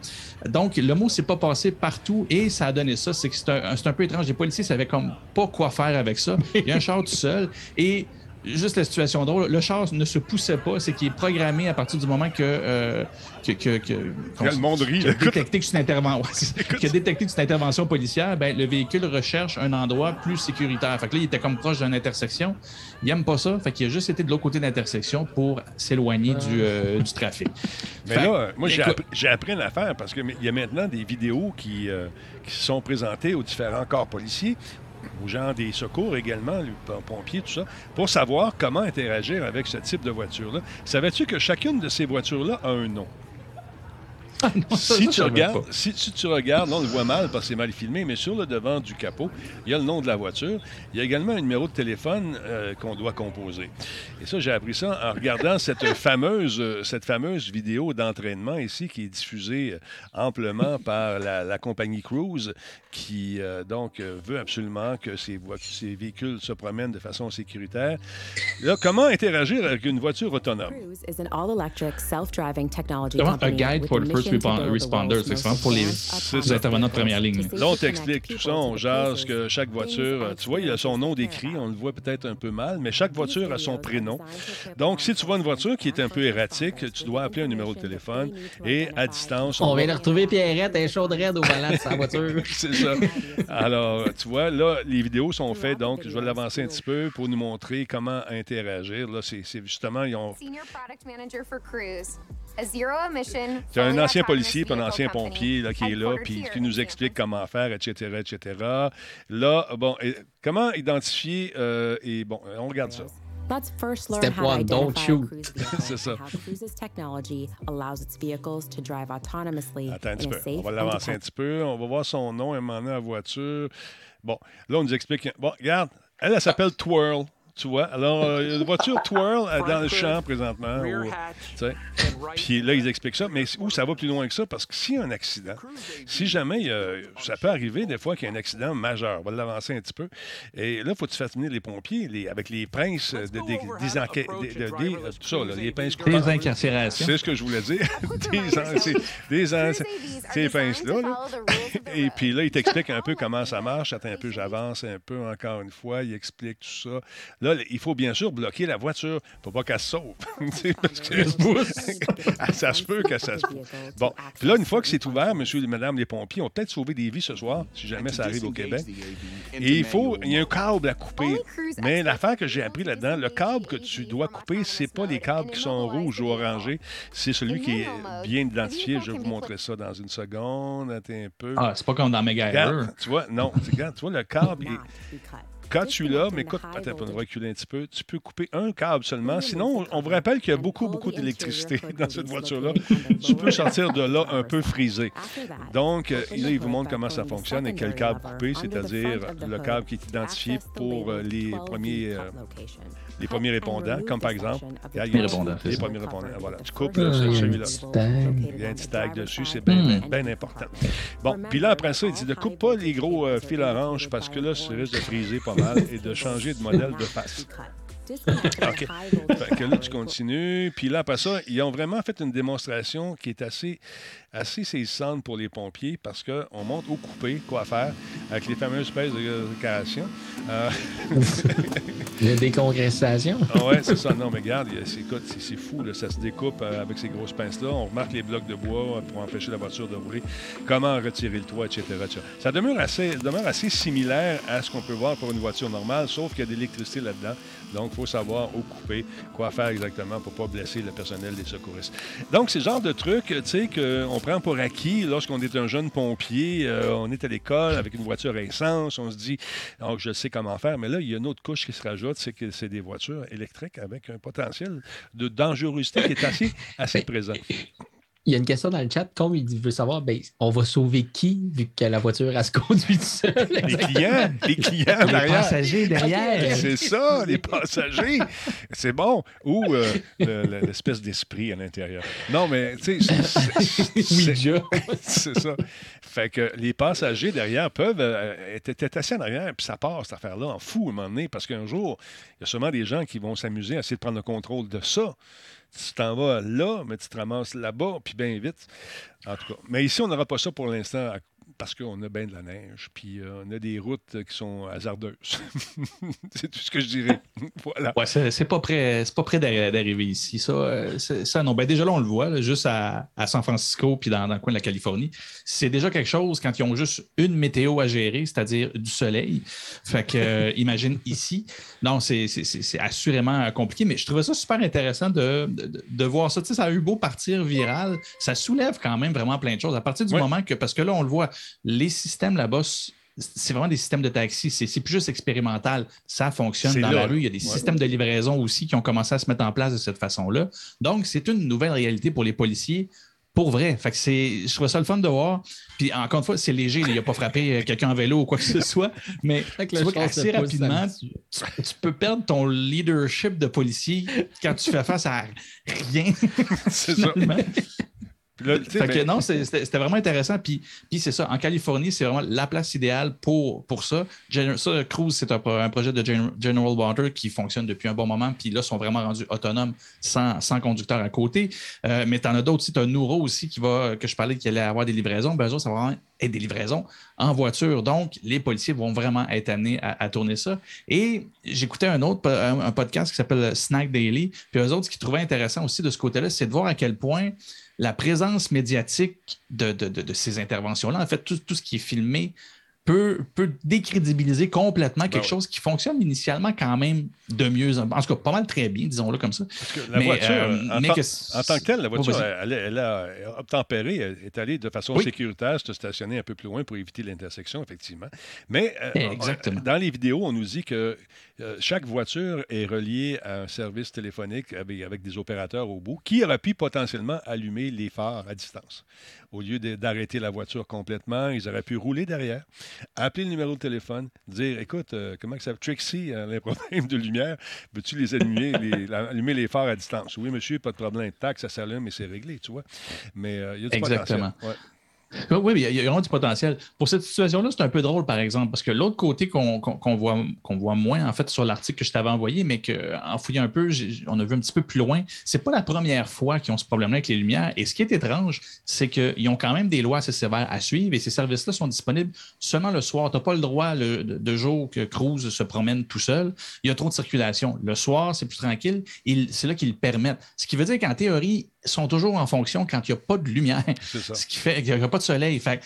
Donc, le mot s'est pas passé partout et ça a donné ça. C'est que c'est un, un peu étrange. Les policiers savaient comme pas quoi faire avec ça. Il y a un char tout seul et juste la situation drôle, le char ne se poussait pas. C'est qu'il est programmé à partir du moment que. euh, que, que, que- Le monde rit. a détecté que c'est une intervention, <laughs> a détecté que c'est une intervention policière, ben, le véhicule recherche un endroit plus sécuritaire. Fait que là, il était comme proche d'une intersection. Il aime pas ça. Fait qu'il a juste été de l'autre côté de l'intersection pour s'éloigner du, euh, du trafic. <laughs> Mais Fait- là, moi, j'ai écoute- appris, j'ai appris une affaire parce qu'il y a maintenant des vidéos qui, euh, qui sont présentées aux différents corps policiers, aux gens des secours également, les pom- pompiers, tout ça, pour savoir comment interagir avec ce type de voiture-là. Savais-tu que chacune de ces voitures-là a un nom? Non, ça, si, ça, tu regardes, si, si tu regardes, là, on le voit mal parce que c'est mal filmé, mais sur le devant du capot, il y a le nom de la voiture. Il y a également un numéro de téléphone euh, qu'on doit composer. Et ça, j'ai appris ça en regardant <laughs> cette fameuse, euh, cette fameuse vidéo d'entraînement ici qui est diffusée euh, amplement <laughs> par la, la compagnie Cruise qui, euh, donc, veut absolument que ces, ces véhicules se promènent de façon sécuritaire. Là, comment interagir avec une voiture autonome? Cruise is an all-electric, self-driving technology guide first responders. C'est vraiment pour les- ça. intervenants de première ligne. Là, on t'explique tout ça, on jase the que chaque voiture, tu vois, il a son nom décrit, on le voit peut-être un peu mal, mais chaque voiture a son prénom. Donc, si tu vois une voiture qui est un peu erratique, tu dois appeler un numéro de téléphone et à distance, On vient de retrouver Pierrette, elle est chaude raide au volant de sa voiture. <laughs> C'est ça. Alors, tu vois, là, les vidéos sont faites, donc je vais l'avancer un petit peu pour nous montrer comment interagir. Là, c'est c'est justement, ils ont... Senior Product Manager for Cruise, a zero emission. Tu as un ancien policier un ancien pompier là, qui est là, puis qui nous explique comment faire, etc., etc. Là, bon, et comment identifier, euh, et bon, on regarde ça. Let's first learn Step how to one, don't identify shoot. cruise <laughs> vehicle C'est ça. and how Cruise's technology allows its vehicles to drive autonomously Attends un petit peu. On va l'avancer un petit peu. On va voir son nom, moment donné, à la voiture. Bon, là, on nous explique. Bon, regarde, elle, elle s'appelle Twirl. Tu vois? Alors, euh, il y a une voiture Twirl est dans le champ présentement. <laughs> Puis là, ils expliquent ça. Mais où ça va plus loin que ça? Parce que s'il y a un accident, si jamais ça peut arriver des fois qu'il y a un accident majeur, on va l'avancer un petit peu. Et là, il faut que tu fasses venir les pompiers les, avec les pinces de, des, des enquêtes, euh, tout ça, là, les pinces Des incarcérations. C'est ce que je voulais dire. des, <laughs> ces pinces-là. là. Et puis là, il t'explique un peu <laughs> comment ça marche. Attends un peu, j'avance un peu encore une fois. Il explique tout ça. Là, il faut bien sûr bloquer la voiture pour pas qu'elle se sauve. <laughs> Parce que- <laughs> Ah, ça se peut que ça se Bon, puis là, une fois que c'est ouvert, monsieur et madame les pompiers ont peut-être sauvé des vies ce soir, si jamais ça arrive au Québec. Et il faut, il y a un câble à couper. Mais l'affaire que j'ai appris là-dedans, le câble que tu dois couper, c'est pas les câbles qui sont rouges ou orangés, c'est celui qui est bien identifié. Je vais vous montrer ça dans une seconde. Attends un peu. Ah, c'est pas comme dans. Regarde, tu vois, non, tu vois, le câble, il- Tu l'as, mais écoute, attends, on va reculer un petit peu, tu peux couper un câble seulement. Sinon, on vous rappelle qu'il y a beaucoup, beaucoup d'électricité <laughs> dans cette voiture-là. Tu peux sortir de là un peu frisé. Donc, euh, là, il vous montre comment ça fonctionne et quel câble couper, c'est-à-dire le câble qui est identifié pour euh, les premiers, euh, les premiers répondants, comme par exemple, regarde, il y a- répondants, c'est les ça. premiers répondants. Voilà, tu coupes celui-là. petit tag. Il y a un petit tag dessus, c'est bien, bien, bien important. Bon, puis là, après ça, il dit ne coupe pas les gros euh, fils orange parce que là, ça risque de friser pas mal et de changer de modèle de face. <laughs> OK. Fait que là, tu continues. Puis là, après ça, ils ont vraiment fait une démonstration qui est assez, assez saisissante pour les pompiers parce qu'on montre où couper, quoi faire, avec les fameuses pèses de déclaration. Euh, <laughs> <laughs> La décongressation. ah ouais, c'est ça. Non, mais regarde, c'est, fou. ça se découpe euh, avec ces grosses pinces-là. On remarque les blocs de bois euh, pour empêcher la voiture de rouler. Comment retirer le toit, etc. etc. Ça demeure assez, demeure assez similaire à ce qu'on peut voir pour une voiture normale, sauf qu'il y a de l'électricité là-dedans. Donc, il faut savoir où couper, quoi faire exactement pour ne pas blesser le personnel des secouristes. Donc, c'est le genre de truc, tu sais, qu'on prend pour acquis lorsqu'on est un jeune pompier, euh, on est à l'école avec une voiture à essence, on se dit, donc je sais comment faire. Mais là, il y a une autre couche qui se rajoute, c'est que c'est des voitures électriques avec un potentiel de dangerosité qui est assez, assez présent. Il y a une question dans le chat. Comme il veut savoir, ben, on va sauver qui vu que la voiture, elle se conduit seule? Les clients, les <laughs> clients en Les passagers derrière. C'est ça, les passagers. C'est bon. Ou euh, le- le- l'espèce d'esprit à l'intérieur. Non, mais tu sais, <laughs> c'est ça. Fait que les passagers derrière peuvent euh, être, être assis en arrière, puis ça part, cette affaire-là, en fou à un moment donné, parce qu'un jour, il y a sûrement des gens qui vont s'amuser à essayer de prendre le contrôle de ça. Tu t'en vas là, mais tu te ramasses là-bas, puis bien vite. En tout cas. Mais ici, on n'aura pas ça pour l'instant à- parce qu'on a bien de la neige, puis euh, on a des routes qui sont hasardeuses. <laughs> c'est tout ce que je dirais. <laughs> voilà. Ouais, c'est c'est pas prêt, c'est pas d'arriver ici. Ça, euh, ça, non. Ben, déjà là, on le voit, là, juste à, à San Francisco puis dans, dans le coin de la Californie. C'est déjà quelque chose quand ils ont juste une météo à gérer, c'est-à-dire du soleil. Fait que, euh, <laughs> imagine ici. Non, c'est c'est- c'est- c'est assurément compliqué, mais je trouvais ça super intéressant de, de- de voir ça. Tu sais, ça a eu beau partir viral. Ça soulève quand même vraiment plein de choses. À partir du Ouais. moment que, parce que là, on le voit, les systèmes là-bas, c'est vraiment des systèmes de taxi. C'est plus juste expérimental. Ça fonctionne dans là, la rue. Il y a des ouais. systèmes de livraison aussi qui ont commencé à se mettre en place de cette façon-là. Donc, c'est une nouvelle réalité pour les policiers Pour vrai. Fait que c'est, je trouve ça le fun de voir. Puis encore une fois, c'est léger. Il n'a pas frappé euh, quelqu'un en vélo ou quoi que ce soit. Mais <laughs> tu vois qu'assez rapidement, tu, tu peux perdre ton leadership de policier quand tu fais face à rien. <laughs> C'est ça. Là, Fait que non, c'était vraiment intéressant. Puis, puis c'est ça, en Californie, c'est vraiment la place idéale pour, pour ça. Gen- ça, Cruise, c'est un, pro- un projet de Gen- General Water qui fonctionne depuis un bon moment. Puis là, ils sont vraiment rendus autonomes sans, sans conducteur à côté. Euh, mais tu en as d'autres aussi. Tu as Nouro aussi qui va, que je parlais qu'il allait avoir des livraisons. Ben, eux autres, ça va vraiment être des livraisons en voiture. Donc, les policiers vont vraiment être amenés à, à tourner ça. Et j'écoutais un autre un podcast qui s'appelle Snack Daily. Puis eux autres, ce qu'ils trouvaient intéressant aussi de ce côté-là, c'est de voir à quel point la présence médiatique de, de- de- de ces interventions-là, en fait, tout, tout ce qui est filmé, peut, peut décrédibiliser complètement quelque ouais. chose qui fonctionne initialement quand même de mieux. En tout cas, pas mal très bien, disons-le comme ça. parce que la Mais, voiture, euh, en, mais tant, que- en tant que telle, la Oh, voiture, vas-y. elle, elle a obtempéré, elle est allée de façon Oui. sécuritaire se stationner un peu plus loin pour éviter l'intersection, effectivement. Mais euh, Exactement. dans les vidéos, on nous dit que euh, chaque voiture est reliée à un service téléphonique avec, avec des opérateurs au bout qui auraient pu potentiellement allumer les phares à distance. Au lieu d'arrêter la voiture complètement, ils auraient pu rouler derrière, appeler le numéro de téléphone, dire Écoute, euh, comment que ça Trixie a un problème de lumière, veux-tu les allumer, <laughs> les, allumer les phares à distance? Oui, monsieur, pas de problème. Tac, ça s'allume et c'est réglé, tu vois. Mais euh, il y a du Exactement. potentiel. Ouais. Oui, il y a- vraiment du potentiel. Pour cette situation-là, c'est un peu drôle, par exemple, parce que l'autre côté qu'on voit, voit moins, en fait, sur l'article que je t'avais envoyé, mais qu'en fouillant un peu, on a vu un petit peu plus loin, c'est pas la première fois qu'ils ont ce problème-là avec les lumières. Et ce qui est étrange, c'est qu'ils ont quand même des lois assez sévères à suivre et ces services-là sont disponibles seulement le soir. Tu n'as pas le droit le- de, de jour que Cruise se promène tout seul. Il y a trop de circulation. Le soir, c'est plus tranquille. C'est là qu'ils le permettent. Ce qui veut dire qu'en théorie, sont toujours en fonction quand il n'y a pas de lumière. C'est ça. <laughs> Ce qui fait qu'il n'y a pas de soleil. Fait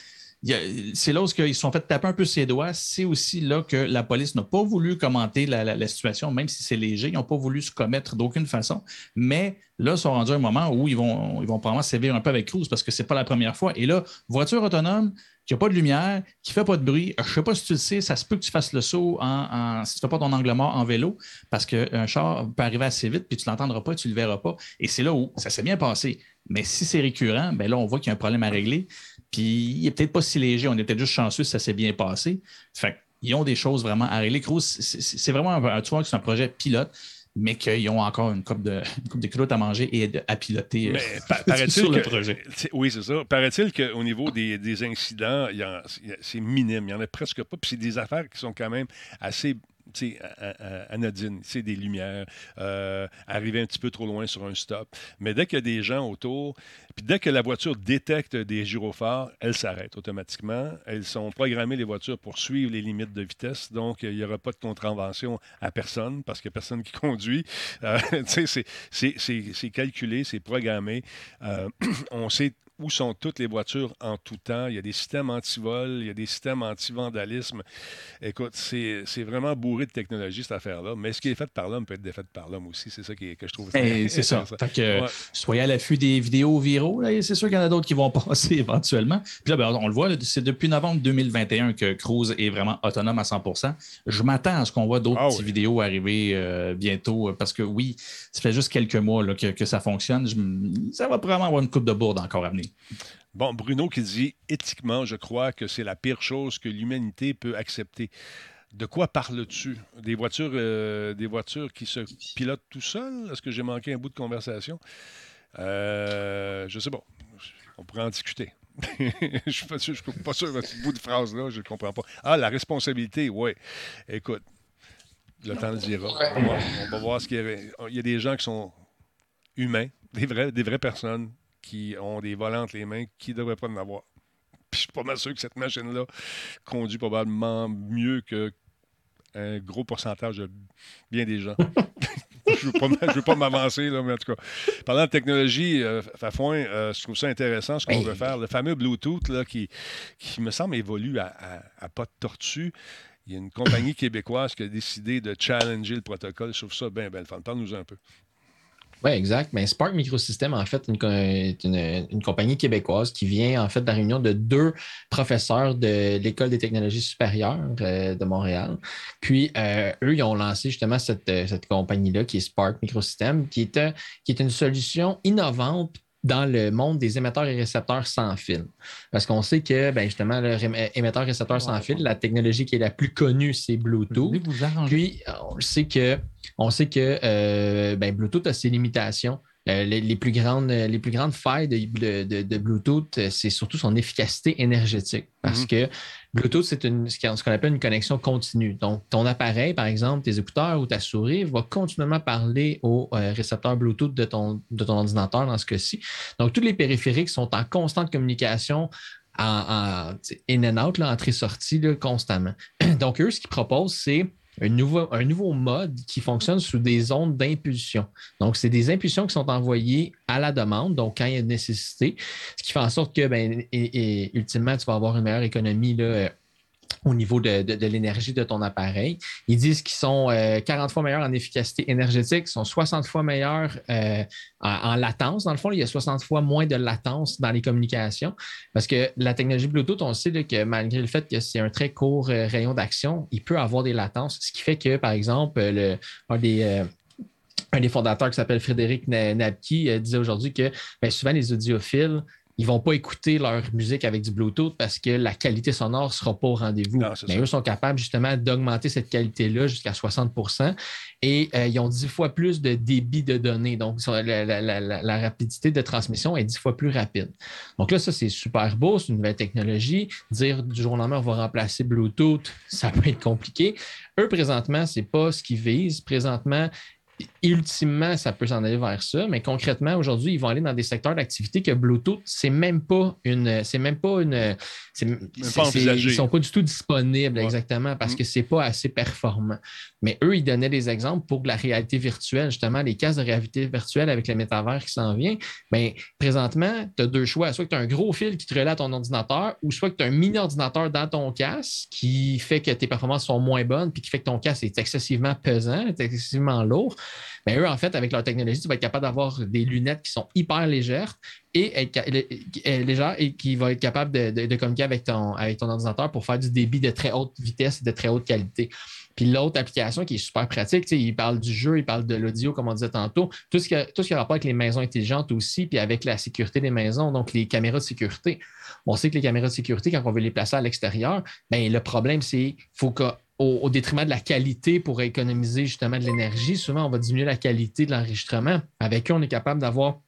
c'est là où ils se sont fait taper un peu ses doigts. C'est aussi là que la police n'a pas voulu commenter la, la- la situation, même si c'est léger. Ils n'ont pas voulu se commettre d'aucune façon. Mais là, ils sont rendus à un moment où ils vont, ils vont probablement sévir un peu avec Cruz parce que c'est pas la première fois. Et là, voiture autonome qui n'a pas de lumière, qui ne fait pas de bruit. Je ne sais pas si tu le sais, ça se peut que tu fasses le saut en, si tu ne fais pas ton angle mort en vélo, parce qu'un char peut arriver assez vite, puis tu ne l'entendras pas, tu ne le verras pas. Et c'est là où ça s'est bien passé. Mais si c'est récurrent, ben là, on voit qu'il y a un problème à régler. Puis il n'est peut-être pas si léger, on est peut-être juste chanceux si ça s'est bien passé. Fait ils ont des choses vraiment à régler. Cruz, c'est- vraiment un, tu vois c'est un projet pilote, mais qu'ils ont encore une coupe de, <laughs> une coupe de à manger et de- à piloter euh, <laughs> pa- sur le projet. Oui, c'est ça. Paraît-il qu'au niveau des, des incidents, c'est minime. Il n'y en a presque pas. Puis c'est des affaires qui sont quand même assez anodines. C'est des lumières, euh, arriver un petit peu trop loin sur un stop. Mais dès qu'il y a des gens autour, puis dès que la voiture détecte des gyrophares, elle s'arrête automatiquement. Elles sont programmées, les voitures, pour suivre les limites de vitesse. Donc, il n'y aura pas de contravention à personne parce qu'il n'y a personne qui <laughs> conduit. Euh, c'est calculé, c'est programmé. Euh, <clears throat> on sait où sont toutes les voitures en tout temps. Il y a des systèmes anti-vol, il y a des systèmes anti-vandalisme. Écoute, c'est vraiment bourré de technologie, cette affaire-là. Mais ce qui est fait par l'homme peut être défait par l'homme aussi. C'est ça qui est- que je trouve Eh, c'est ça. Fait que, Ouais. soyez à l'affût des vidéos viraux. C'est sûr qu'il y en a d'autres qui vont <laughs> passer éventuellement. Puis là, ben, on le voit, c'est depuis novembre 2021 que Cruise est vraiment autonome à 100% Je m'attends à ce qu'on voit d'autres Ah petites oui. vidéos arriver euh, bientôt euh, parce que oui, ça fait juste quelques mois là, que, que ça fonctionne. Je ça va probablement avoir une coupe de bourde encore à venir. Bon, Bruno qui dit éthiquement, je crois que c'est la pire chose que l'humanité peut accepter. De quoi parles-tu? Des voitures, euh, des voitures qui se pilotent tout seuls? Est-ce que j'ai manqué un bout de conversation? Euh, Je sais pas. On pourrait en discuter. <laughs> je suis suis pas sûr de ce bout de phrase là, je ne comprends pas. Ah, la responsabilité, oui. Écoute, le temps le dira. On va, voir ce qu'il y a. Il y a des gens qui sont humains, des des vraies personnes qui ont des volants entre les mains qui ne devraient pas en avoir. Puis je suis pas mal sûr que cette machine-là conduit probablement mieux que un gros pourcentage de bien des gens. <laughs> je ne veux pas m'avancer, là, mais en tout cas. Parlant de technologie, euh, Fafouin, euh, je trouve ça intéressant ce qu'on Hey. veut faire. Le fameux Bluetooth là, qui, qui me semble évolue à, à- à pas de tortue. Il y a une compagnie québécoise qui a décidé de challenger le protocole. Je trouve ça bien, bien le fun. Parle-nous un peu. Oui, exact. Mais Spark Microsystems, en fait, une une, une compagnie québécoise qui vient en fait de la réunion de deux professeurs de l'École des technologies supérieures euh, de Montréal. Puis, euh, eux, ils ont lancé justement cette, euh, cette compagnie-là qui est Spark Microsystems, qui est, qui est une solution innovante dans le monde des émetteurs et récepteurs sans fil. Parce qu'on sait que, ben, justement, le émetteur-récepteur sans fil, la technologie qui est la plus connue, c'est Bluetooth. Puis, on sait que, on sait que euh, ben, Bluetooth a ses limitations. Euh, les, plus grandes, les plus grandes failles de, Bluetooth, euh, c'est surtout son efficacité énergétique. Parce mhm. que Bluetooth, c'est ce qu'on appelle une connexion continue. Donc, ton appareil, par exemple, tes écouteurs ou ta souris, va continuellement parler au euh, récepteur Bluetooth de ton, de ton ordinateur dans ce cas-ci. Donc, tous les périphériques sont en constante communication en, in and out, entrée-sortie constamment. <clears throat> Donc, eux, ce qu'ils proposent, c'est un nouveau, un nouveau mode qui fonctionne sous des ondes d'impulsion. Donc, c'est des impulsions qui sont envoyées à la demande, donc quand il y a une nécessité, ce qui fait en sorte que, ben, et, ultimement, tu vas avoir une meilleure économie là, au niveau de, l'énergie de ton appareil. Ils disent qu'ils sont 40 euh, fois meilleurs en efficacité énergétique, sont 60 fois meilleurs euh, en, latence. Dans le fond, il y a 60 fois moins de latence dans les communications parce que la technologie Bluetooth, on sait que malgré le fait que c'est un très court euh, rayon d'action, il peut avoir des latences, ce qui fait que, par exemple, le, un des un des fondateurs qui s'appelle Frédéric Nabki disait aujourd'hui que ben, souvent les audiophiles ils vont pas écouter leur musique avec du Bluetooth parce que la qualité sonore sera pas au rendez-vous. Mais eux sont capables justement d'augmenter cette qualité-là jusqu'à 60% et euh, ils ont dix fois plus de débit de données. Donc, la, rapidité de transmission est dix fois plus rapide. Donc là, ça, c'est super beau, c'est une nouvelle technologie. Dire du jour au lendemain, on va remplacer Bluetooth, ça peut être compliqué. Eux, présentement, c'est pas ce qu'ils visent. Présentement, ultimement, ça peut s'en aller vers ça, mais concrètement, aujourd'hui, ils vont aller dans des secteurs d'activité que Bluetooth, c'est même pas une. C'est même pas une. Ils sont pas du tout disponibles, exactement, parce mm. que c'est pas assez performant. Mais eux, ils donnaient des exemples pour la réalité virtuelle, justement, les cases de réalité virtuelle avec le métavers qui s'en vient. Bien, présentement, tu as deux choix. Soit que tu as un gros fil qui te relaie à ton ordinateur, ou soit que tu as un mini ordinateur dans ton casque qui fait que tes performances sont moins bonnes, puis qui fait que ton casque est excessivement pesant, est excessivement lourd. Mais eux, en fait, avec leur technologie, tu vas être capable d'avoir des lunettes qui sont hyper légères et et qui vont être capable de, communiquer avec ton, avec ton ordinateur pour faire du débit de très haute vitesse et de très haute qualité. Puis l'autre application qui est super pratique, il parle du jeu, il parle de l'audio, comme on disait tantôt, tout ce, qui a, tout ce qui rapport avec les maisons intelligentes aussi, puis avec la sécurité des maisons, donc les caméras de sécurité. On sait que les caméras de sécurité, quand on veut les placer à l'extérieur, ben, le problème, c'est qu'il faut au, détriment de la qualité pour économiser justement de l'énergie. Souvent, on va diminuer la qualité de l'enregistrement. Avec eux, on est capable d'avoir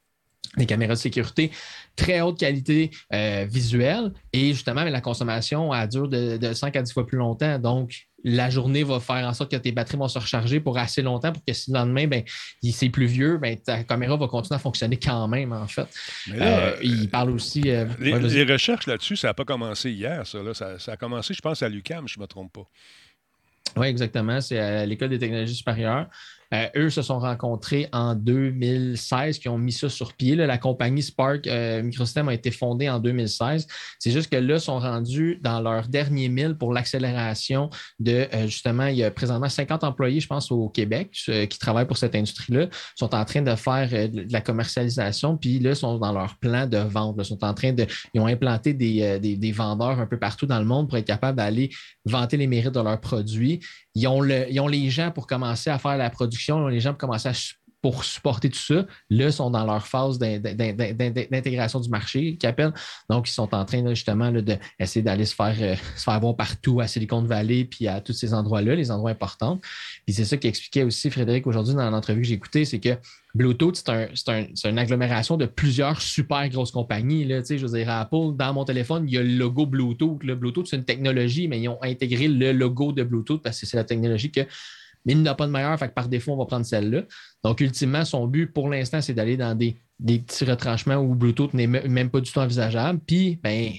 des caméras de sécurité très haute qualité euh, visuelle et justement la consommation a dure de, de, 5 à 10 fois plus longtemps. Donc, la journée va faire en sorte que tes batteries vont se recharger pour assez longtemps pour que si le lendemain, ben, c'est plus vieux, ben, ta caméra va continuer à fonctionner quand même, en fait. Euh, il parle aussi. Euh, les, recherches là-dessus, ça n'a pas commencé hier, ça, ça, ça, a commencé, je pense, à l'UCAM, je ne me trompe pas. Oui, exactement. C'est à l'École des technologies supérieures. Euh, eux se sont rencontrés en 2016, qui ont mis ça sur pied. La compagnie Spark euh, Microsystem a été fondée en 2016. C'est juste que là, ils sont rendus dans leur dernier mille pour l'accélération de euh, justement, il y a présentement 50 employés, je pense, au Québec qui travaillent pour cette industrie-là, sont en train de faire de la commercialisation, puis là, sont dans leur plan de vente. Ils sont en train de. Ils ont implanté des, des vendeurs un peu partout dans le monde pour être capables d'aller vanter les mérites de leurs produits ils ont, les gens pour commencer à faire la production, ils ont les gens pour commencer à pour supporter tout ça. Là, sont dans leur phase d'intégration du marché, qu'ils appellent. Donc, ils sont en train justement d'essayer d'aller se faire, euh, se faire voir partout à Silicon Valley puis à tous ces endroits-là, les endroits importants. Puis c'est ça qu'expliquait aussi Frédéric aujourd'hui dans l'entrevue que j'ai écoutée, c'est que Bluetooth, c'est un, une agglomération de plusieurs super grosses compagnies. Là. Je veux dire, Apple, dans mon téléphone, il y a le logo Bluetooth. Le Bluetooth, c'est une technologie, mais ils ont intégré le logo de Bluetooth parce que c'est la technologie que mais il n'a pas de meilleur, fait que par défaut, on va prendre celle-là. Donc, ultimement, son but pour l'instant, c'est d'aller dans des, petits retranchements où Bluetooth n'est même pas du tout envisageable. Puis, ben,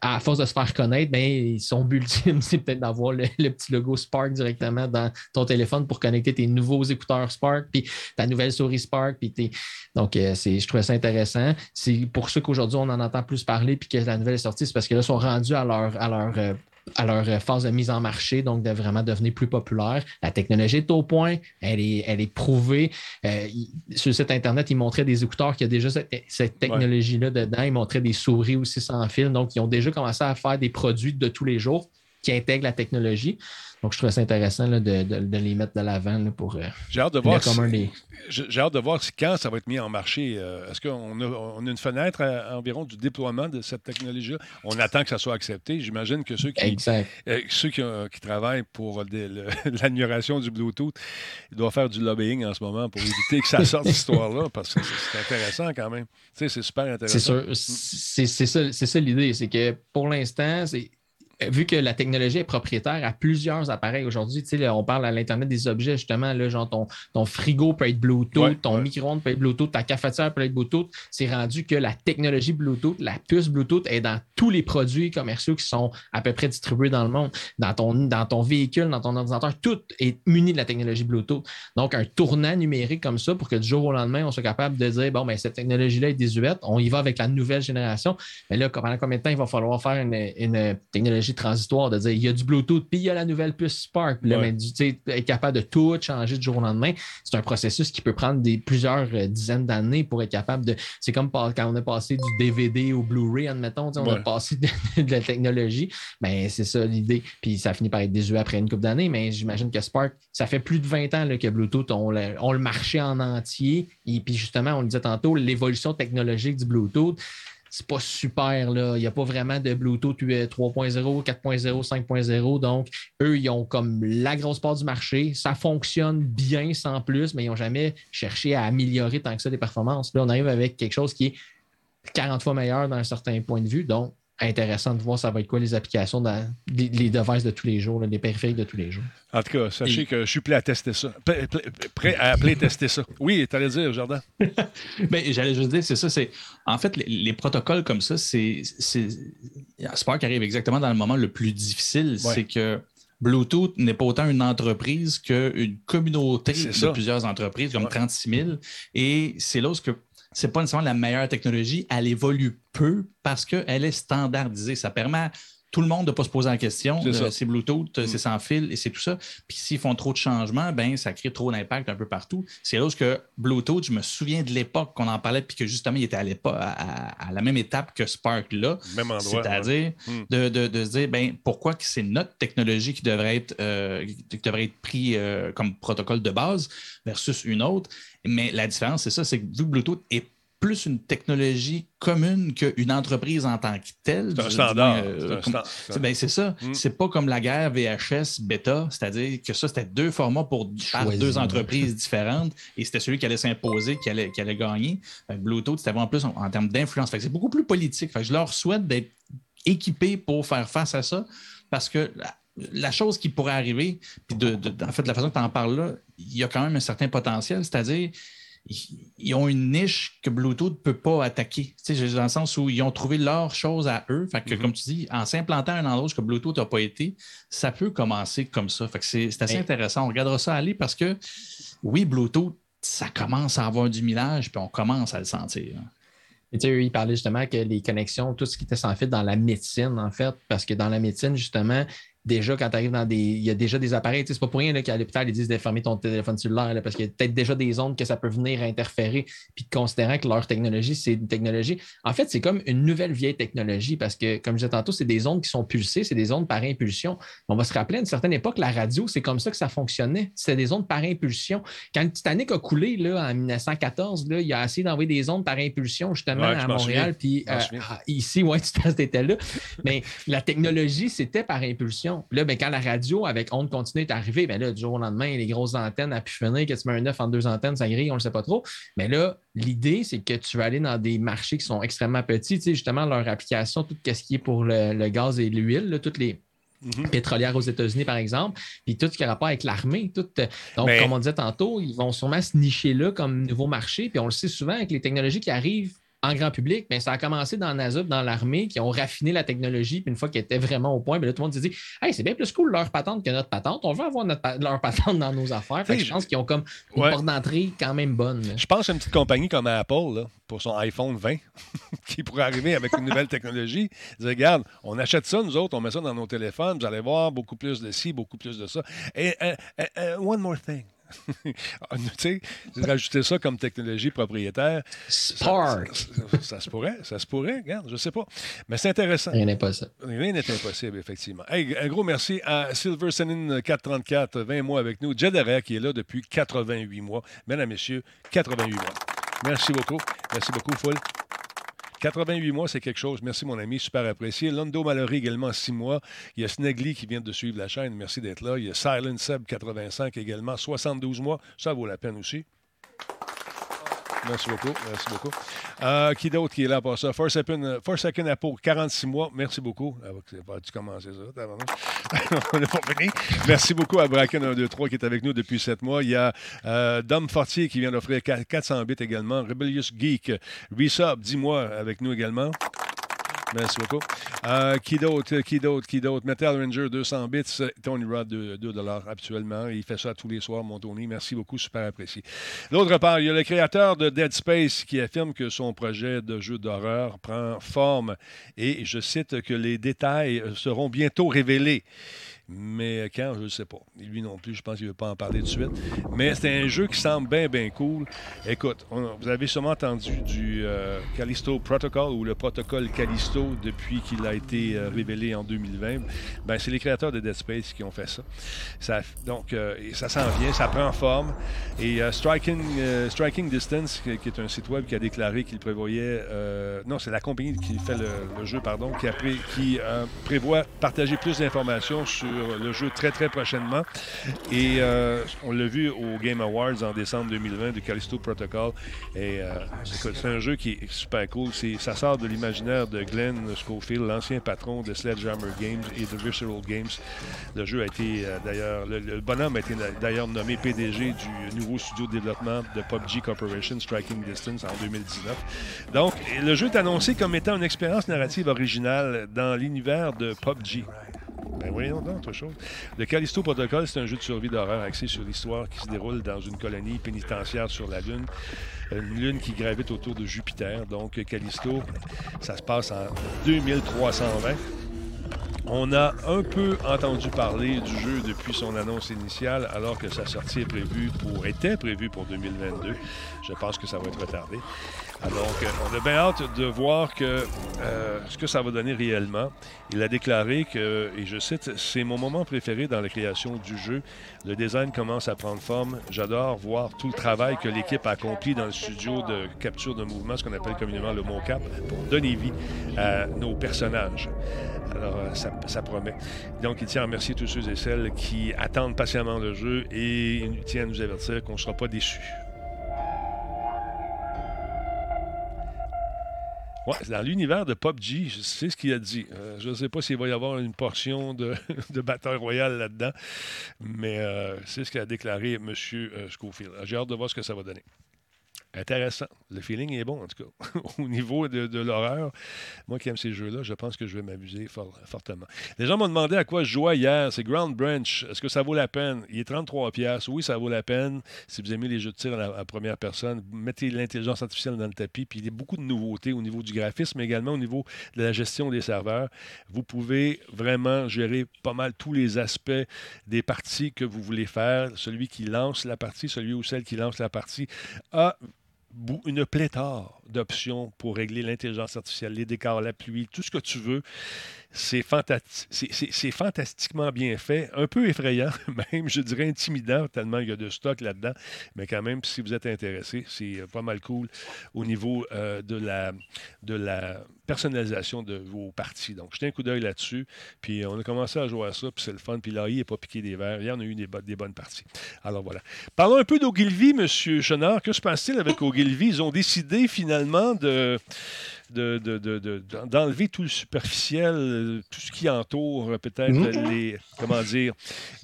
à force de se faire connaître, ben, son but ultime, <laughs> c'est peut-être d'avoir le, petit logo Spark directement dans ton téléphone pour connecter tes nouveaux écouteurs Spark, puis ta nouvelle souris Spark. Puis Donc, euh, je trouvais ça intéressant. C'est pour ça qu'aujourd'hui, on en entend plus parler, puis que la nouvelle est sortie, c'est parce que là, ils sont rendus à leur, à leur euh, à leur euh, phase de mise en marché, donc de vraiment devenir plus populaire. La technologie est au point, elle est, elle est prouvée. Euh, sur le site Internet, ils montraient des écouteurs qui ont déjà cette, technologie-là dedans. Ils montraient des souris aussi sans fil. Donc, ils ont déjà commencé à faire des produits de tous les jours. Qui intègrent la technologie. Donc, je trouve ça intéressant là, de, de- de les mettre de l'avant pour euh, J'ai hâte de voir. si- commun des- J'ai hâte de voir si- quand ça va être mis en marché. Euh, Est-ce qu'on a, on a une fenêtre à- environ du déploiement de cette technologie-là? On attend que ça soit accepté. J'imagine que ceux qui, euh, ceux qui, ont- qui travaillent pour <laughs> l'amélioration du Bluetooth, ils doivent faire du lobbying en ce moment pour éviter que ça <laughs> sorte cette histoire-là, parce que c'est intéressant quand même. Tu sais, c'est super intéressant. C'est sûr. C'est c'est ça, c'est ça l'idée. C'est que pour l'instant, c'est. Vu que la technologie est propriétaire à plusieurs appareils aujourd'hui, tu sais, là, on parle à l'Internet des objets, justement, là, genre ton, ton frigo peut être Bluetooth, Ouais, ton ouais. micro-ondes peut être Bluetooth, ta cafetière peut être Bluetooth. C'est rendu que la technologie Bluetooth, la puce Bluetooth est dans tous les produits commerciaux qui sont à peu près distribués dans le monde. Dans ton, dans ton véhicule, dans ton ordinateur, tout est muni de la technologie Bluetooth. Donc, un tournant numérique comme ça pour que du jour au lendemain, on soit capable de dire, bon, ben, cette technologie-là est désuète, on y va avec la nouvelle génération. Mais là, pendant combien de temps il va falloir faire une, une technologie transitoire de dire, il y a du Bluetooth, puis il y a la nouvelle puce Spark. Puis là, Ouais. ben, du- tu sais, être capable de tout changer du jour au lendemain, c'est un processus qui peut prendre des, plusieurs euh, dizaines d'années pour être capable de. C'est comme quand on est passé du DVD au Blu-ray, admettons, on Ouais. a passé de, de la technologie. Ben, c'est ça l'idée. Puis ça finit par être désuet après une couple d'années, mais j'imagine que Spark, ça fait plus de 20 ans là, que Bluetooth, on le, on le marchait en entier. Et puis justement, on le disait tantôt, l'évolution technologique du Bluetooth, c'est pas super. Là. Il n'y a pas vraiment de Bluetooth euh, 3.0, 4.0, 5.0. Donc, eux, ils ont comme la grosse part du marché. Ça fonctionne bien sans plus, mais ils n'ont jamais cherché à améliorer tant que ça les performances. Là, on arrive avec quelque chose qui est 40 fois meilleur d'un certain point de vue. Donc, intéressant de voir ça va être quoi les applications dans les, les devices de tous les jours, là, les périphériques de tous les jours. En tout cas, sachez Et- que je suis prêt à tester ça. Prêt, à appeler tester ça. Oui, tu allais dire, Jardin. <laughs> Ben, j'allais juste dire, c'est ça, c'est. En fait, les, les protocoles comme ça, c'est. c'est- Spark arrive exactement dans le moment le plus difficile. Ouais. C'est que Bluetooth n'est pas autant une entreprise qu'une communauté de plusieurs entreprises, comme Ouais. 36 000. Et c'est là où ce que c'est pas nécessairement la meilleure technologie. Elle évolue peu parce qu'elle est standardisée. Ça permet tout le monde de ne pas se poser la question. C'est Bluetooth, Mm. c'est sans fil et c'est tout ça. Puis s'ils font trop de changements, ben ça crée trop d'impact un peu partout. C'est là que Bluetooth, je me souviens de l'époque qu'on en parlait, puis que justement, il était à, l'époque, à, la même étape que Spark là. Même endroit. C'est-à-dire ouais. Mm. de, de- de se dire ben, pourquoi que c'est notre technologie qui devrait être, euh, qui devrait être pris euh, comme protocole de base versus une autre? Mais la différence, c'est ça, c'est que vu que Bluetooth est plus une technologie commune qu'une entreprise en tant que telle. C'est un du- standard. euh, C'est ben, ça. Mm. C'est pas comme la guerre VHS bêta, c'est-à-dire que ça, c'était deux formats pour par deux entreprises différentes et c'était celui qui allait s'imposer, qui allait, qui allait gagner. Bluetooth, c'était vraiment plus en, en termes d'influence. C'est beaucoup plus politique. Fait que je leur souhaite d'être équipés pour faire face à ça parce que la, la chose qui pourrait arriver, puis de, de- en fait, de la façon que tu en parles là, il y a quand même un certain potentiel, c'est-à-dire ils- ont une niche que Bluetooth ne peut pas attaquer. Tu sais, dans le sens où ils ont trouvé leur chose à eux. Fait que, Mhm. comme tu dis, en s'implantant à un endroit où Bluetooth n'a pas été, ça peut commencer comme ça. Fait que c'est assez intéressant. On regardera ça aller parce que, oui, Bluetooth, ça commence à avoir du millage, puis on commence à le sentir. Et tu sais, eux, ils parlaient justement que les connexions, tout ce qui était sans fil dans la médecine, en fait, parce que dans la médecine, justement, déjà, quand tu arrives dans des. Il y a déjà des appareils, c'est pas pour rien qu'à l'hôpital, ils disent de fermer ton téléphone cellulaire, là, parce qu'il y a peut-être déjà des ondes que ça peut venir interférer. Puis considérant que leur technologie, c'est une technologie. En fait, c'est comme une nouvelle vieille technologie, parce que, comme je disais tantôt, c'est des ondes qui sont pulsées, c'est des ondes par impulsion. On va se rappeler à une certaine époque, la radio, c'est comme ça que ça fonctionnait. C'était des ondes par impulsion. Quand le Titanic a coulé là, en 1914, là, il a essayé d'envoyer des ondes par impulsion justement Ouais, à Montréal. Puis euh, ah, ici, ouais, tu étais là. Mais la technologie, c'était par impulsion. Là, ben, quand la radio avec onde continue est arrivée, ben là, du jour au lendemain, les grosses antennes à pu finir, que tu mets un œuf en deux antennes, ça grille, on ne le sait pas trop. Mais là, l'idée, c'est que tu vas aller dans des marchés qui sont extrêmement petits. Tu sais, justement, leur application, tout ce qui est pour le, le gaz et l'huile, toutes les Mhm. pétrolières aux États-Unis, par exemple, puis tout ce qui a rapport avec l'armée. Tout, euh, donc, Mais- comme on disait tantôt, ils vont sûrement se nicher là comme nouveau marché. Puis on le sait souvent avec les technologies qui arrivent en grand public, bien, ça a commencé dans NASA, dans l'armée, qui ont raffiné la technologie, puis une fois qu'elle était vraiment au point, bien là, tout le monde s'est dit Hey, c'est bien plus cool leur patente que notre patente. On veut avoir notre pa- leur patente dans nos affaires. Fait que je pense qu'ils ont comme une Ouais. porte d'entrée quand même bonne. là. Je pense à une petite compagnie comme Apple, là, pour son iPhone 20, <laughs> qui pourrait arriver avec une nouvelle technologie. Dire, regarde, on achète ça, nous autres, on met ça dans nos téléphones, vous allez voir beaucoup plus de ci, beaucoup plus de ça. Et euh, euh, euh, one more thing. <laughs> Ah, tu sais, rajouter ça comme technologie propriétaire. Spark. Ça, ça- ça se pourrait, ça se pourrait, regarde, je sais pas. Mais c'est intéressant. Rien n'est ça. Rien n'est impossible, effectivement. Hey, un gros merci à Silver Senin 434, 20 mois avec nous. Jedera qui est là depuis 88 mois. Mesdames, messieurs, 88 mois. Merci beaucoup. Merci beaucoup, Full. 88 mois, c'est quelque chose. Merci, mon ami. Super apprécié. Londo Mallory également, 6 mois. Il y a Snegly qui vient de suivre la chaîne. Merci d'être là. Il y a Silent Seb, 85 également, 72 mois. Ça vaut la peine aussi. Merci beaucoup. Merci beaucoup. Euh, qui d'autre qui est là pour ça? Forsaken, euh, Forsaken Apple, 46 mois. Merci beaucoup. Ah, c'est pas ça. <laughs> On n'est pas. Merci beaucoup à Bracken 123 qui est avec nous depuis 7 mois. Il y a euh, Dom Fortier qui vient d'offrir 4- 400 bits également. Rebellious Geek, Resub, 10 mois avec nous également. Merci beaucoup. Euh, qui d'autre? Qui d'autre? Qui d'autre? Metal Ranger, 200 bits. Tony Rod, 2, 2 actuellement. Il fait ça tous les soirs, mon Tony. Merci beaucoup, super apprécié. D'autre part, il y a le créateur de Dead Space qui affirme que son projet de jeu d'horreur prend forme et je cite que les détails seront bientôt révélés. Mais quand, je ne sais pas. Lui non plus, je pense qu'il ne veut pas en parler de suite. Mais c'est un jeu qui semble bien, bien cool. Écoute, vous avez sûrement entendu du euh, Callisto Protocol ou le protocole Callisto depuis qu'il a été euh, révélé en 2020. Ben, c'est les créateurs de Dead Space qui ont fait ça. Donc, euh, ça s'en vient, ça prend forme. Et euh, Striking, Distance, qui, est un site web qui a déclaré qu'il prévoyait. non, c'est la compagnie qui fait le, jeu, pardon, qui, prévoit partager plus d'informations sur le jeu très, très prochainement. Et euh, on l'a vu au Game Awards en décembre 2020 de Callisto Protocol. Et euh, c'est un jeu qui est super cool. C'est- Ça sort de l'imaginaire de Glenn Schofield, l'ancien patron de Sledgehammer Games et de Visceral Games. Le jeu a été euh, d'ailleurs, le, le bonhomme a été d'ailleurs nommé PDG du nouveau studio de développement de PUBG Corporation, Striking Distance, en 2019. Donc, le jeu est annoncé comme étant une expérience narrative originale dans l'univers de PUBG. Ben voyons autre chose. Le Callisto Protocol, c'est un jeu de survie d'horreur axé sur l'histoire qui se déroule dans une colonie pénitentiaire sur la Lune. Une lune qui gravite autour de Jupiter. Donc, Callisto, ça se passe en 2320. On a un peu entendu parler du jeu depuis son annonce initiale, alors que sa sortie était prévue pour 2022. Je pense que ça va être retardé. Euh, on a bien hâte de voir que, euh, ce que ça va donner réellement. Il a déclaré que, et je cite, c'est mon moment préféré dans la création du jeu. Le design commence à prendre forme. J'adore voir tout le travail que l'équipe a accompli dans le studio de capture de mouvement, ce qu'on appelle communément le mocap, pour donner vie à nos personnages. Alors, euh, ça, ça promet. Donc, il tient à remercier tous ceux et celles qui attendent patiemment le jeu et il tient à nous avertir qu'on ne sera pas déçus. Dans l'univers de PUBG, sais ce qu'il a dit. Euh, je ne sais pas s'il va y avoir une portion de, <laughs> de bataille royale là-dedans, mais euh, c'est ce qu'a déclaré M. Schofield. J'ai hâte de voir ce que ça va donner. Intéressant. Le feeling est bon, en tout cas. <laughs> Au niveau de, de l'horreur, moi qui aime ces jeux-là, je pense que je vais m'amuser fort- fortement. Les gens m'ont demandé à quoi je jouais hier. C'est Ground Branch. Est-ce que ça vaut la peine? Il est 33 pièces. Oui, ça vaut la peine. Si vous aimez les jeux de tir à, à première personne, mettez l'intelligence artificielle dans le tapis. Puis il y a beaucoup de nouveautés au niveau du graphisme, mais également au niveau de la gestion des serveurs. Vous pouvez vraiment gérer pas mal tous les aspects des parties que vous voulez faire. Celui qui lance la partie, celui ou celle qui lance la partie a une pléthore d'options pour régler l'intelligence artificielle, les décors, la pluie, tout ce que tu veux. C'est fantasti- c'est- fantastiquement bien fait, un peu effrayant, <laughs> même, je dirais intimidant, tellement il y a de stock là-dedans. Mais quand même, si vous êtes intéressé, c'est euh, pas mal cool au niveau euh, de, la, de la personnalisation de vos parties. Donc, jetez un coup d'œil là-dessus. Puis, on a commencé à jouer à ça, puis c'est le fun. Puis, l'AI n'est pas piqué des verres. Hier, on a eu des, des bonnes parties. Alors, voilà. Parlons un peu d'Ogilvy, M. Chenard. Que se passe-t-il avec Ogilvy? Ils ont décidé finalement de de- de- de- de- d'enlever tout le superficiel, euh, tout ce qui entoure euh, peut-être Mhm. les, comment dire,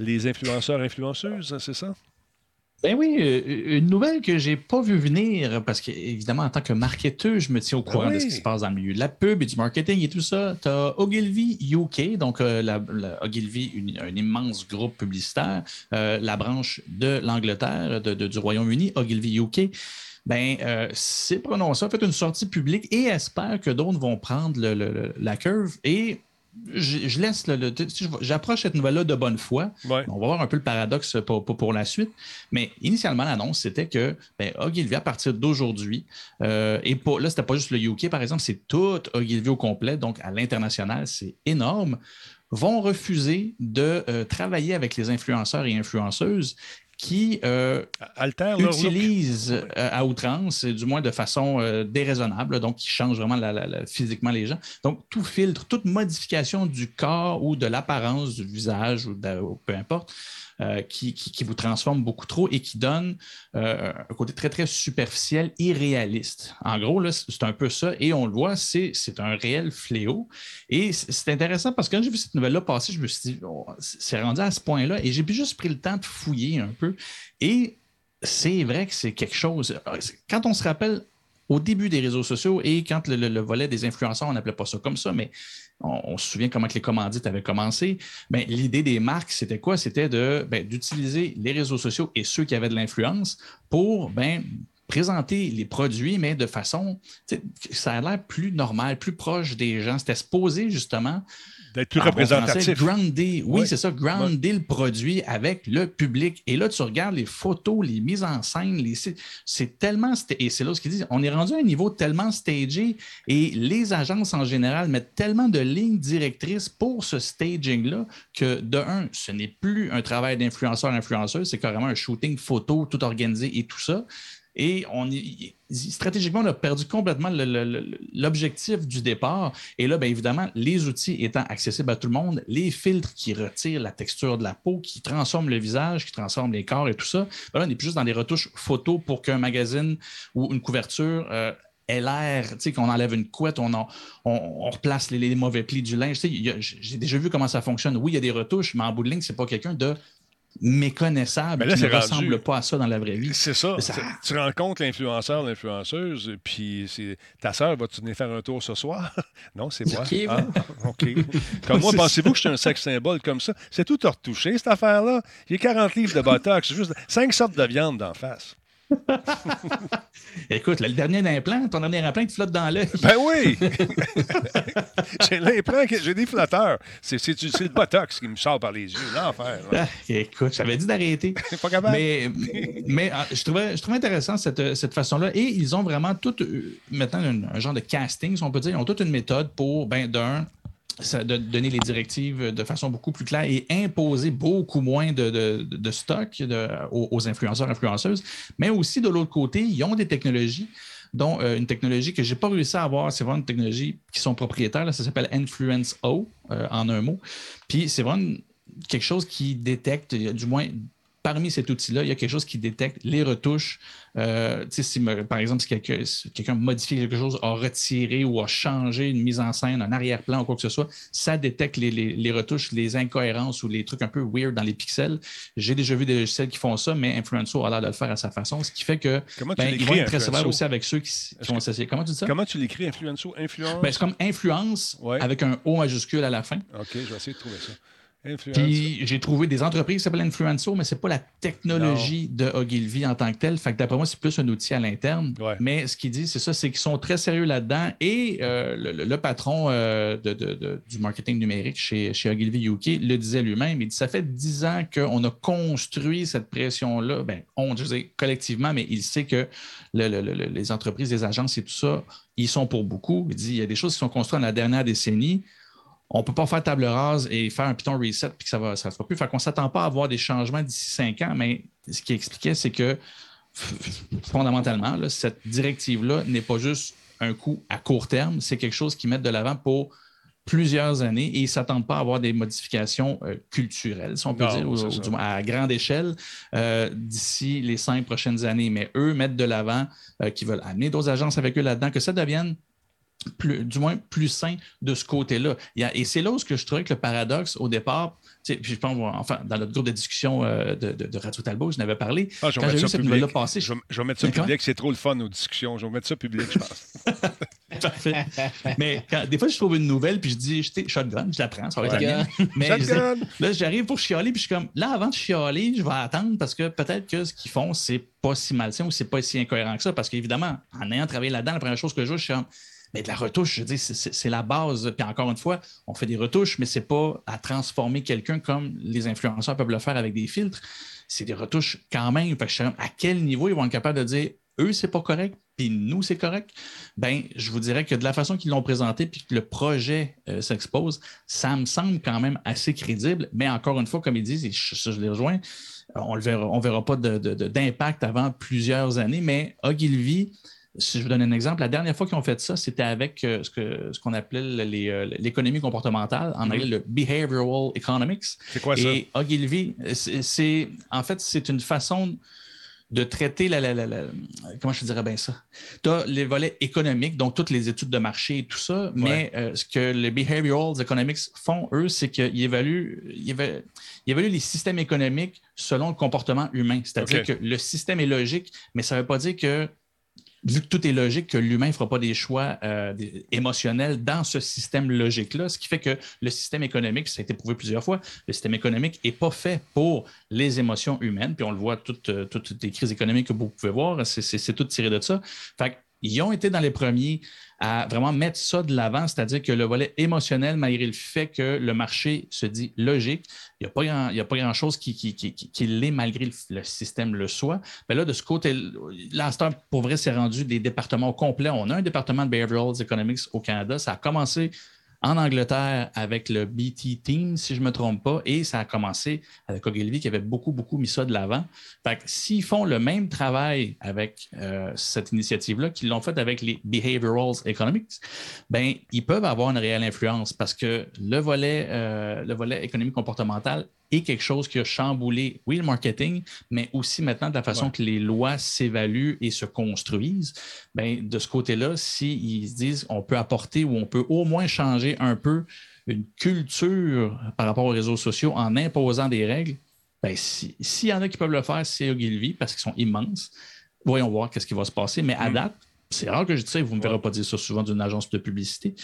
les influenceurs, influenceuses, c'est ça? Ben oui, euh, une nouvelle que j'ai pas vu venir, parce que évidemment, en tant que marketeur, je me tiens au courant oui. de ce qui se passe dans le milieu de la pub et du marketing et tout ça. Tu as Ogilvy UK, donc euh, la, la- Ogilvy, une- un immense groupe publicitaire, euh, la branche de l'Angleterre, de- de- du Royaume-Uni, Ogilvy UK. Ben, euh, c'est prononcé, a fait une sortie publique et espère que d'autres vont prendre le- le- le- la curve et je, je laisse le. J'approche cette nouvelle-là de bonne foi. Ouais. On va voir un peu le paradoxe pour, pour- pour la suite. Mais initialement, l'annonce, c'était que ben, Ogilvy, à partir d'aujourd'hui, euh, et pour, là, c'était pas juste le UK, par exemple, c'est tout Ogilvy au complet, donc à l'international, c'est énorme, vont refuser de euh, travailler avec les influenceurs et influenceuses qui euh, Ouais. euh, à outrance, et du moins de façon euh, déraisonnable, donc qui changent vraiment la- la- la- physiquement les gens. Donc, tout filtre, toute modification du corps ou de l'apparence du visage ou, de- ou peu importe, euh, qui, vous transforme beaucoup trop et qui donne euh, un côté très, très superficiel, irréaliste. En gros, c'est un peu ça. Et on le voit, c'est un réel fléau. Et c'est intéressant parce que quand j'ai vu cette nouvelle-là passer, je me suis dit, oh, c'est rendu à ce point-là. Et j'ai juste pris le temps de fouiller un peu. Et c'est vrai que c'est quelque chose. Quand on se rappelle au début des réseaux sociaux et quand le- le volet des influenceurs, on n'appelait pas ça comme ça, mais on, se souvient comment les commandites avaient commencé. Ben, L'idée des marques, c'était quoi? C'était de, ben, d'utiliser les réseaux sociaux et ceux qui avaient de l'influence pour ben, présenter les produits, mais de façon, ça a l'air plus normal, plus proche des gens. C'était supposé justement D'être bon représentatif. grounder, oui, Ouais. c'est ça, grounder le produit avec le public. Et là, tu regardes les photos, les mises en scène, les, c'est- c'est tellement, et c'est là ce qu'ils disent, on est rendu à un niveau tellement stagé et les agences en général mettent tellement de lignes directrices pour ce staging-là que, de un, ce n'est plus un travail d'influenceur-influenceuse, c'est carrément un shooting photo tout organisé et tout ça. Et on stratégiquement, on a perdu complètement l'objectif du départ. Et là, bien évidemment, les outils étant accessibles à tout le monde, les filtres qui retirent la texture de la peau, qui transforment le visage, qui transforment les corps et tout ça, ben là, on n'est plus juste dans des retouches photos pour qu'un magazine ou une couverture euh, ait l'air, tu sais, qu'on enlève une couette, on, en- on, replace les, les mauvais plis du linge. J'ai déjà vu comment ça fonctionne. Oui, il y a des retouches, mais en bout de ligne, c'est pas quelqu'un de méconnaissable Mais là, qui ne rendu- ressemble pas à ça dans la vraie vie. C'est ça. Ça- Tu- rencontres l'influenceur, l'influenceuse, puis c'est ta sœur, vas-tu venir faire un tour ce soir? <laughs> non, c'est moi. Ok, Ah, OK. Comme moi, <laughs> pensez-vous que je suis un sexe symbole comme ça? C'est tout à retoucher, cette affaire-là. J'ai 40 livres de botox, juste cinq sortes de viande d'en face. <laughs> Écoute, là, le dernier implant, ton dernier implant, te flotte dans l'œil. Ben oui! <laughs> j'ai l'implant, que- j'ai des flotteurs. C'est c'est du- c'est le botox qui me sort par les yeux. L'enfer. là. Ah, écoute, j'avais dit d'arrêter. <laughs> Pas capable. Mais, mais ah, je, trouvais, je trouvais intéressant cette, cette façon-là. Et ils ont vraiment tout, euh, maintenant, un, un genre de casting, si on peut dire. Ils ont toute une méthode pour, ben, d'un, de donner les directives de façon beaucoup plus claire et imposer beaucoup moins de, de- stock aux, aux influenceurs, influenceuses. Mais aussi, de l'autre côté, ils ont des technologies dont euh, une technologie que je n'ai pas réussi à avoir, c'est vraiment une technologie qui sont propriétaires, ça s'appelle Influence O euh, en un mot. Puis c'est vraiment quelque chose qui détecte, du moins parmi cet outil-là, il y a quelque chose qui détecte les retouches. Euh, tu si, par exemple, si quelqu'un si modifie quelque chose, a retiré ou a changé une mise en scène, un arrière-plan ou quoi que ce soit, ça détecte les, les- les retouches, les incohérences ou les trucs un peu weird dans les pixels. J'ai déjà vu des logiciels qui font ça, mais Influencer a l'air de le faire à sa façon, ce qui fait que Comment tu ben, ils vont l'écris, être très sévères aussi avec ceux qui, vont s'essayer. Comment tu dis ça? Comment tu l'écris, influencer? Influence? Ben, c'est comme influence Ouais. avec un O majuscule à la fin. OK, je vais essayer de trouver ça. Puis j'ai trouvé des entreprises qui s'appellent Influencer, mais c'est pas la technologie de Ogilvy en tant que telle. Fait que d'après moi, c'est plus un outil à l'interne. Ouais. Mais ce qu'il dit, c'est ça, c'est qu'ils sont très sérieux là-dedans. Et euh, le, patron euh, de- de- de- du marketing numérique chez, chez Ogilvy UK le disait lui-même. Il dit ça fait dix ans qu'on a construit cette pression-là. Ben, on, je collectivement, mais il sait que le- le- le- les entreprises, les agences et tout ça, ils sont pour beaucoup. Il dit il y a des choses qui sont construites dans la dernière décennie on ne peut pas faire table rase et faire un Python reset puis que ça va, ça ne se fera plus. Fait qu'on ne s'attend pas à avoir des changements d'ici cinq ans, mais ce qu'il expliquait, c'est que fondamentalement, là, cette directive-là n'est pas juste un coup à court terme, c'est quelque chose qu'ils mettent de l'avant pour plusieurs années et ils ne s'attendent pas à avoir des modifications euh, culturelles, si on peut Non, dire, ou- ça. du moins à grande échelle euh, d'ici les cinq prochaines années. Mais eux mettent de l'avant, euh, qu'ils veulent amener d'autres agences avec eux là-dedans, que ça devienne plus, du moins plus sain de ce côté-là. Il y a- Et c'est là où je trouvais que le paradoxe au départ, tu sais, puis je pense, enfin, dans notre groupe de discussion euh, de, de- de Radio Talbot, je n'avais parlé. Ah, je vais Quand j'ai mettre ça cette public. nouvelle-là passer, Je vais, je vais mettre ça public, c'est trop le fun aux discussions. Je vais mettre ça public, je pense. <laughs> Parfait. Mais quand- des fois, je trouve une nouvelle, puis je dis, shotgun, je la prends, ça va être la mienne. Mais je Shotgun! là, j'arrive pour chialer, puis je suis comme, là, avant de chialer, je vais attendre parce que peut-être que ce qu'ils font, c'est pas si malsain ou c'est pas si incohérent que ça. Parce qu'évidemment, en ayant travaillé là-dedans, la première chose que je vois, je suis comme, Mais de la retouche, je dis, c'est la base. Puis encore une fois, on fait des retouches, mais ce n'est pas à transformer quelqu'un comme les influenceurs peuvent le faire avec des filtres. C'est des retouches quand même. à quel niveau ils vont être capables de dire eux, c'est pas correct, puis nous, c'est correct, ben, je vous dirais que de la façon qu'ils l'ont présenté, puis que le projet euh, s'expose, ça me semble quand même assez crédible. Mais encore une fois, comme ils disent, et je, les rejoins, on ne verra pas d'impact avant plusieurs années, mais Ogilvy, si je vous donne un exemple, la dernière fois qu'ils ont fait ça, c'était avec euh, ce qu'on appelait euh, l'économie comportementale, en anglais le behavioral economics. C'est quoi ça? Et Ogilvy, c'est en fait, c'est une façon de traiter la, comment je dirais bien ça? Tu as les volets économiques, donc toutes les études de marché et tout ça, mais euh, ce que les behavioral economics font, eux, c'est qu'ils évaluent, ils évaluent, les systèmes économiques selon le comportement humain. C'est-à-dire que le système est logique, mais ça ne veut pas dire que vu que tout est logique, que l'humain ne fera pas des choix euh, émotionnels dans ce système logique-là, ce qui fait que le système économique, ça a été prouvé plusieurs fois, le système économique n'est pas fait pour les émotions humaines, puis on le voit, toutes, euh, toutes les crises économiques que vous pouvez voir, c'est tout tiré de ça. Fait ils ont été dans les premiers à vraiment mettre ça de l'avant, c'est-à-dire que le volet émotionnel, malgré le fait que le marché se dit logique, il n'y a pas grand-chose qui, l'est malgré le, système le soit. Mais là, de ce côté, là, pour vrai, c'est rendu des départements complets. On a un département de Behavioral Economics au Canada. Ça a commencé en Angleterre avec le BT Team, si je ne me trompe pas, et ça a commencé avec Ogilvy qui avait beaucoup, beaucoup mis ça de l'avant. Fait s'ils font le même travail avec euh, cette initiative-là qu'ils l'ont fait avec les Behavioral Economics, ben, ils peuvent avoir une réelle influence parce que le volet, euh, le volet économique comportemental est quelque chose qui a chamboulé, oui, le marketing, mais aussi maintenant de la façon que les lois s'évaluent et se construisent. Bien, de ce côté-là, s'ils se disent on peut apporter ou on peut au moins changer un peu une culture par rapport aux réseaux sociaux en imposant des règles, bien, s'il y en a qui peuvent le faire, c'est Ogilvy parce qu'ils sont immenses. Voyons voir qu'est-ce qui va se passer. Mais à mm. date, c'est rare que je dis ça, vous ne me verrez pas dire ça souvent d'une agence de publicité.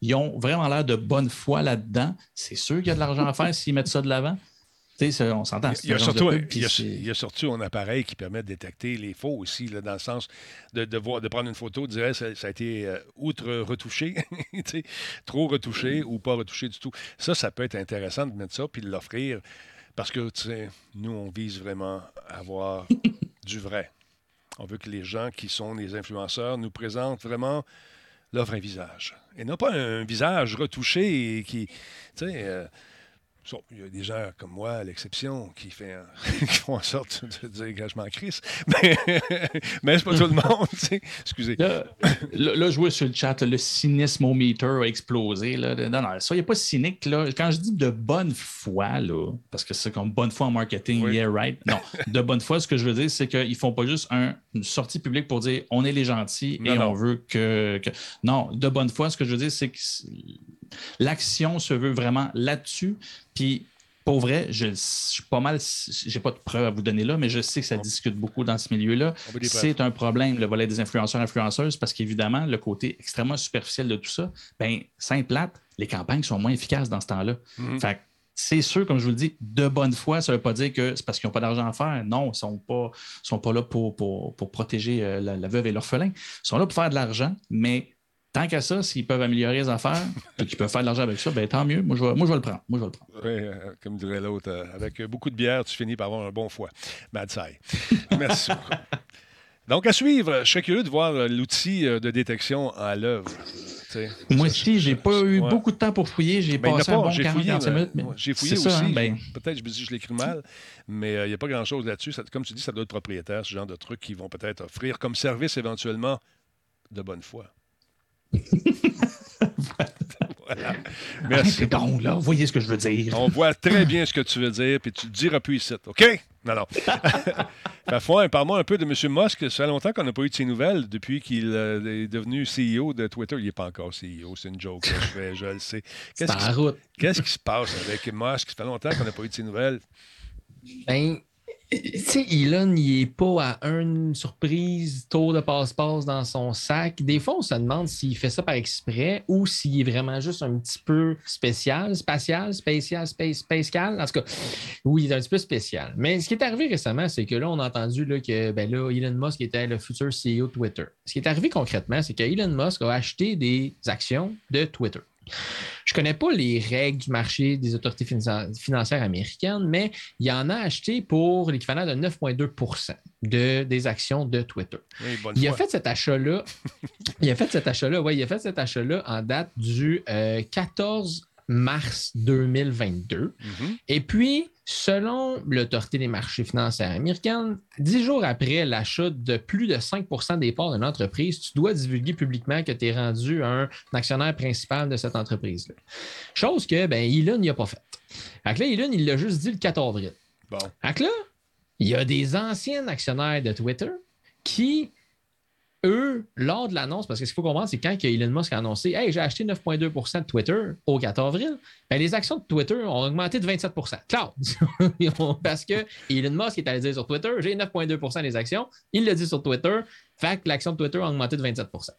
Ils ont vraiment l'air de bonne foi là-dedans. C'est sûr qu'il y a de l'argent à faire s'ils mettent ça de l'avant. on s'entend. Il y, a surtout, il, y a, surtout un appareil qui permet de détecter les faux aussi, dans le sens de, voir, de prendre une photo, de dire ça, ça a été euh, outre retouché, <laughs> trop retouché ou pas retouché du tout. Ça, ça peut être intéressant de mettre ça puis de l'offrir parce que nous, on vise vraiment à avoir <laughs> du vrai. On veut que les gens qui sont les influenceurs nous présentent vraiment leur vrai visage. Et non pas un visage retouché et qui, tu sais, euh, il y a des gens comme moi, à l'exception, qui, fait <laughs> qui font en sorte de dire que je m'en crisse. <laughs> Mais, mais c'est pas tout le monde. Excusez. Là, là, je vois sur le chat, le cynisme-meter a explosé. Là. Non, non, soyez pas cynique. Là. Quand je dis de bonne foi, là, parce que c'est comme bonne foi en marketing, yeah, right. Non, de bonne foi, ce que je veux dire, c'est qu'ils font pas juste une sortie publique pour dire on est les gentils et on veut que, que, Non, de bonne foi, ce que je veux dire, c'est que l'action se veut vraiment là-dessus. Puis, pour vrai, je, suis pas mal, j'ai pas de preuves à vous donner là, mais je sais que ça discute beaucoup dans ce milieu-là. C'est un problème, le volet des influenceurs, influenceuses, parce qu'évidemment, le côté extrêmement superficiel de tout ça, ben, simple plate, les campagnes sont moins efficaces dans ce temps-là. Mhm. Fait c'est sûr, comme je vous le dis, de bonne foi, ça ne veut pas dire que c'est parce qu'ils n'ont pas d'argent à faire. Non, ils ne sont pas, sont pas là pour, pour, protéger euh, la, la, veuve et l'orphelin. Ils sont là pour faire de l'argent, mais tant qu'à ça, s'ils peuvent améliorer les affaires <laughs> et qu'ils peuvent faire de l'argent avec ça, ben, tant mieux. Moi je, vais, moi, je vais le prendre. Moi, je vais le prendre. Oui, euh, comme dirait l'autre, euh, avec beaucoup de bière, tu finis par avoir un bon foie. Mad <laughs> Merci beaucoup. Donc, à suivre, je serais curieux de voir euh, l'outil de détection à l'œuvre. Moi aussi, j'ai pas eu beaucoup de temps pour fouiller. J'ai ben, passé un bon 40 minutes. J'ai fouillé aussi. Hein, ben. Peut-être je me dis je l'écris mal, mais il n'y a pas grand-chose là-dessus. Comme tu dis, ça doit être propriétaire, ce genre de trucs qui vont peut-être offrir comme service éventuellement de bonne foi. <laughs> voilà. Merci. donc, là, vous voyez ce que je veux dire. On voit très bien ce que tu veux dire, puis tu ne diras plus ici, OK? Non, non. <laughs> Parfois, parle-moi un peu de M. Musk. Ça fait longtemps qu'on n'a pas eu de ses nouvelles depuis qu'il euh, est devenu CEO de Twitter. Il n'est pas encore CEO, c'est une joke. je, je, le sais. <laughs> Qu'est-ce qui, qui se passe avec Musk? Ça fait longtemps qu'on n'a pas eu de ses nouvelles. Ben, Tu sais, Elon, il n'est pas à une surprise, tour de passe-passe dans son sac. Des fois, on se demande s'il fait ça par exprès ou s'il est vraiment juste un petit peu spécial, spatial, spécial, space, spatial. En tout cas, oui, il est un petit peu spécial. Mais ce qui est arrivé récemment, c'est que là, on a entendu que ben là, Elon Musk était le futur CEO de Twitter. Ce qui est arrivé concrètement, c'est que Elon Musk a acheté des actions de Twitter. Je ne connais pas les règles du marché des autorités financières américaines, mais il en a acheté pour l'équivalent de 9,2 de, des actions de Twitter. <laughs> il, a fait cet achat-là. il a fait cet achat-là. Il a fait cet achat-là en date du 14 euh, mars 2022. Mm-hmm. Et puis, selon l'autorité des marchés financiers américains, dix jours après l'achat de plus de 5% des parts d'une entreprise, tu dois divulguer publiquement que tu es rendu un actionnaire principal de cette entreprise-là. Chose que ben, Elon n'y a pas fait. Donc là, Elon, il l'a juste dit le 4 avril. Bon. Donc là, il y a des anciens actionnaires de Twitter qui eux, lors de l'annonce, parce que ce qu'il faut comprendre, c'est quand Elon Musk a annoncé Hey, j'ai acheté 9,2% de Twitter au 4 avril, ben, les actions de Twitter ont augmenté de 27% Cloud. <laughs> parce que Elon Musk est allé dire sur Twitter J'ai 9,2% des actions. Il l'a dit sur Twitter. Fait que l'action de Twitter a augmenté de 27%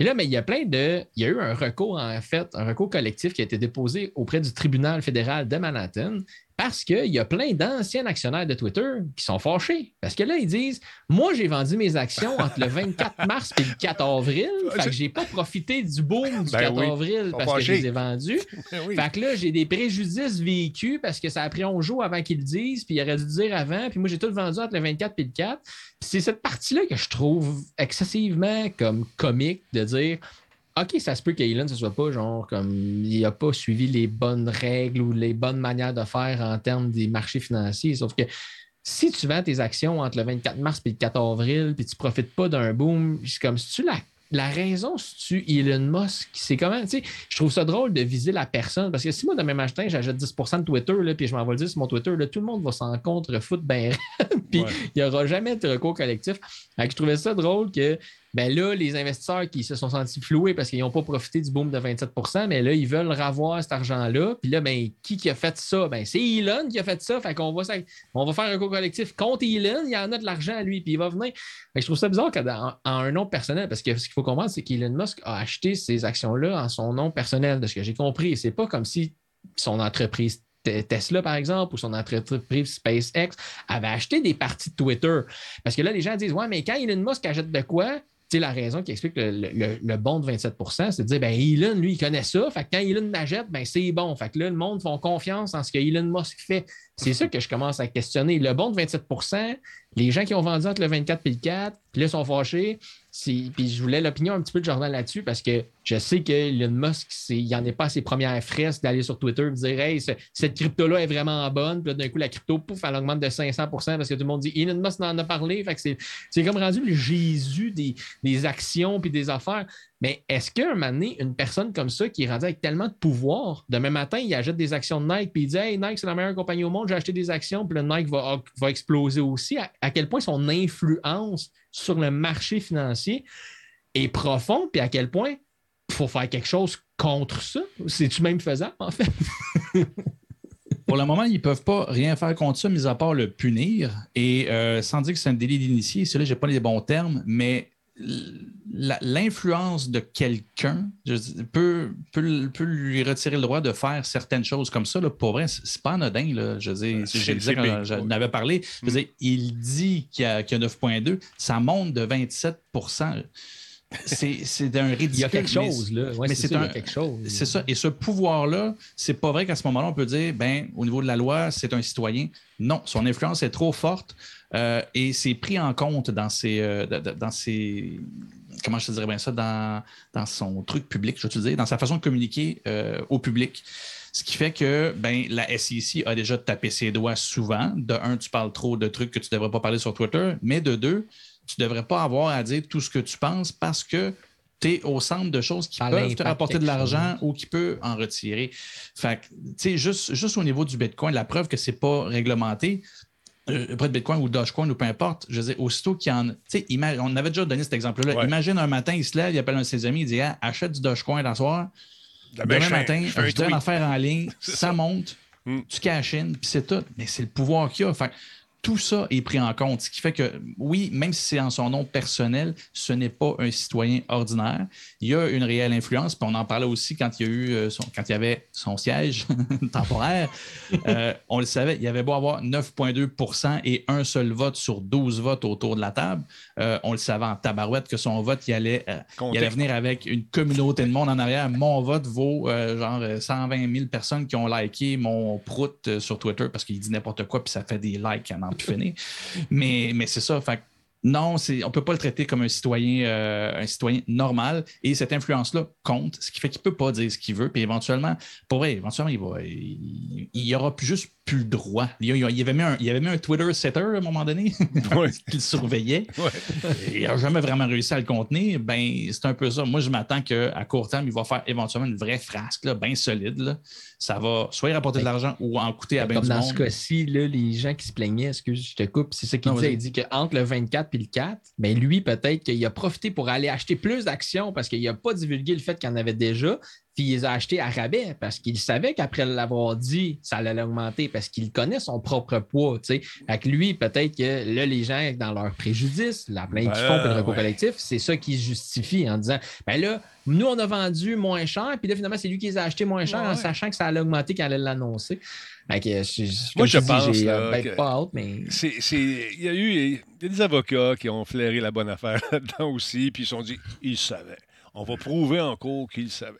et là, mais il y a plein de. Il y a eu un recours, en fait, un recours collectif qui a été déposé auprès du tribunal fédéral de Manhattan parce qu'il y a plein d'anciens actionnaires de Twitter qui sont fâchés. Parce que là, ils disent Moi, j'ai vendu mes actions entre le 24 <laughs> mars et le 4 avril. Fait que j'ai pas profité du boom du 4 ben avril parce que je les ai vendus. <laughs> Ben fait que là, j'ai des préjudices vécus parce que ça a pris un jour avant qu'ils le disent, puis il aurait dû dire avant. Puis moi, j'ai tout vendu entre le 24 et le 4. c'est cette partie-là que je trouve excessivement comme comique de dire OK, ça se peut qu'Elon, ce soit pas genre comme il n'a pas suivi les bonnes règles ou les bonnes manières de faire en termes des marchés financiers. Sauf que si tu vends tes actions entre le 24 mars et le 4 avril, puis tu ne profites pas d'un boom, c'est comme si tu la la raison, si tu Elon Musk, c'est comment, tu sais, je trouve ça drôle de viser la personne parce que si moi, demain matin, j'achète 10% de Twitter, là, puis je m'envoie le dire sur mon Twitter, là, tout le monde va s'en contre foutre ben <laughs> puis il n'y aura jamais de recours collectif. je trouvais ça drôle que ben là, les investisseurs qui se sont sentis floués parce qu'ils n'ont pas profité du boom de 27% mais là, ils veulent ravoir cet argent-là. Puis là, ben, qui, qui a fait ça? Ben, c'est Elon qui a fait ça. Fait qu'on va, on va faire un recours collectif contre Elon. Il y en a de l'argent à lui, puis il va venir. je trouve ça bizarre qu'en un nom personnel, parce que ce qu'il faut comprendre, c'est qu'Elon Musk a acheté ces actions-là en son nom personnel, de ce que j'ai compris. C'est pas comme si son entreprise Tesla, par exemple, ou son entreprise SpaceX avait acheté des parties de Twitter. Parce que là, les gens disent Ouais, mais quand Elon Musk achète de quoi, la raison qui explique le, bon de 27% c'est de dire, ben, Elon, lui, il connaît ça. Fait que quand Elon l'achète, ben, c'est bon. Fait que là, le monde font confiance en ce que Elon Musk fait. C'est ça que je commence à questionner. Le bon de 27 les gens qui ont vendu entre le 24 et le 4, puis là, sont fâchés. Puis je voulais l'opinion un petit peu de Jordan là-dessus parce que je sais que Elon Musk, il n'en est pas à ses premières fresques d'aller sur Twitter et dire Hey, cette crypto-là est vraiment bonne. Puis d'un coup, la crypto, pouf, elle augmente de 500% parce que tout le monde dit Elon Musk en a parlé. Fait que c'est comme rendu le Jésus des, des actions puis des affaires. Mais est-ce qu'un moment donné, une personne comme ça qui est rendue avec tellement de pouvoir, demain matin, il achète des actions de Nike puis il dit Hey, Nike, c'est la meilleure compagnie au monde, j'ai acheté des actions, puis le Nike va, va exploser aussi. À, quel point son influence sur le marché financier est profonde, puis à quel point il faut faire quelque chose contre ça? C'est-tu même faisable, en fait? <laughs> Pour le moment, ils ne peuvent pas rien faire contre ça, mis à part le punir. Et euh, sans dire que c'est un délit d'initié, là, je n'ai pas les bons termes, mais l'influence de quelqu'un peut, peut, lui retirer le droit de faire certaines choses comme ça. Là, pour vrai, c'est pas anodin. Là. Je veux disais quand j'en avais parlé, mm. il dit qu'il y a, a 9,2, ça monte de 27% c'est d'un ridicule. Il y a quelque chose, là. mais c'est quelque chose. C'est ça. Et ce pouvoir-là, c'est pas vrai qu'à ce moment-là, on peut dire, ben, au niveau de la loi, c'est un citoyen. Non, son influence est trop forte euh, et c'est pris en compte dans ses, euh, dans ses, comment je te dirais bien ça, dans, dans son truc public, je veux te dire, dans sa façon de communiquer euh, au public. Ce qui fait que ben, la SEC a déjà tapé ses doigts souvent. De un, tu parles trop de trucs que tu ne devrais pas parler sur Twitter, mais de deux, tu ne devrais pas avoir à dire tout ce que tu penses parce que tu es au centre de choses qui peuvent te rapporter de l'argent ou qui peuvent en retirer. Fait que, juste, juste au niveau du Bitcoin, la preuve que ce n'est pas réglementé, euh, près de Bitcoin ou Dogecoin ou peu importe, je veux dire, aussitôt qu'il y en a. On avait déjà donné cet exemple-là. Imagine un matin, il se lève, il appelle un de ses amis, il dit ah, achète du Dogecoin dans soir. Demain matin, je, fais une affaire en ligne, <laughs> ça monte, hmm. tu cachines, puis c'est tout. Mais c'est le pouvoir qu'il y a. Fait, tout ça est pris en compte. Ce qui fait que, oui, même si c'est en son nom personnel, ce n'est pas un citoyen ordinaire. Il y a une réelle influence. Puis on en parlait aussi quand il y a eu euh, son- quand il y avait son siège <laughs> temporaire. Euh, on le savait, il y avait beau avoir 9,2% et un seul vote sur 12 votes autour de la table. Euh, on le savait en tabarouette que son vote, il allait, euh, il allait venir avec une communauté de monde en arrière. Mon vote vaut genre euh, 120 000 personnes qui ont liké mon prout sur Twitter parce qu'il dit n'importe quoi puis ça fait des likes à Mais, mais c'est ça. Non, on ne peut pas le traiter comme un citoyen, euh, un citoyen normal. Et cette influence-là compte, ce qui fait qu'il ne peut pas dire ce qu'il veut. Puis éventuellement, pour vrai, éventuellement, il va, il, il aura plus- juste plus le droit. Il, il avait mis un, il y avait mis un Twitter setter à un moment donné <laughs> Ouais. qui le surveillait. Ouais. Il n'a jamais vraiment réussi à le contenir. Ben, c'est un peu ça. Moi, je m'attends qu'à court terme, il va faire éventuellement une vraie frasque, bien solide. là. Ça va soit y rapporter de l'argent ou en coûter à bien Comme du dans monde. ce cas-ci, les gens qui se plaignaient, excuse, je te coupe, c'est ça qu'il disait. Il dit qu'entre le 24 et le 4, ben lui, peut-être qu'il a profité pour aller acheter plus d'actions parce qu'il n'a pas divulgué le fait qu'il en avait déjà, puis il les a achetés à rabais parce qu'il savait qu'après l'avoir dit, ça allait augmenter parce qu'il connaît son propre poids. tu sais. Fait que lui, peut-être que là, les gens, dans leur préjudice, la plainte qu'ils Ben, font pour le recours ouais. collectif, c'est ça qui se justifie en disant ben là, nous, on a vendu moins cher, puis là, finalement, c'est lui qui les a achetés moins cher en Ouais. sachant que ça allait augmenter quand elle allait l'annoncer. Fait que, je- je- Moi, je dis, pense, j'ai là, euh, ben, que- pas hâte, mais. Il y a eu il y a des avocats qui ont flairé la bonne affaire <laughs> là-dedans aussi, puis ils se sont dit, ils savaient. On va prouver en cours qu'ils savaient.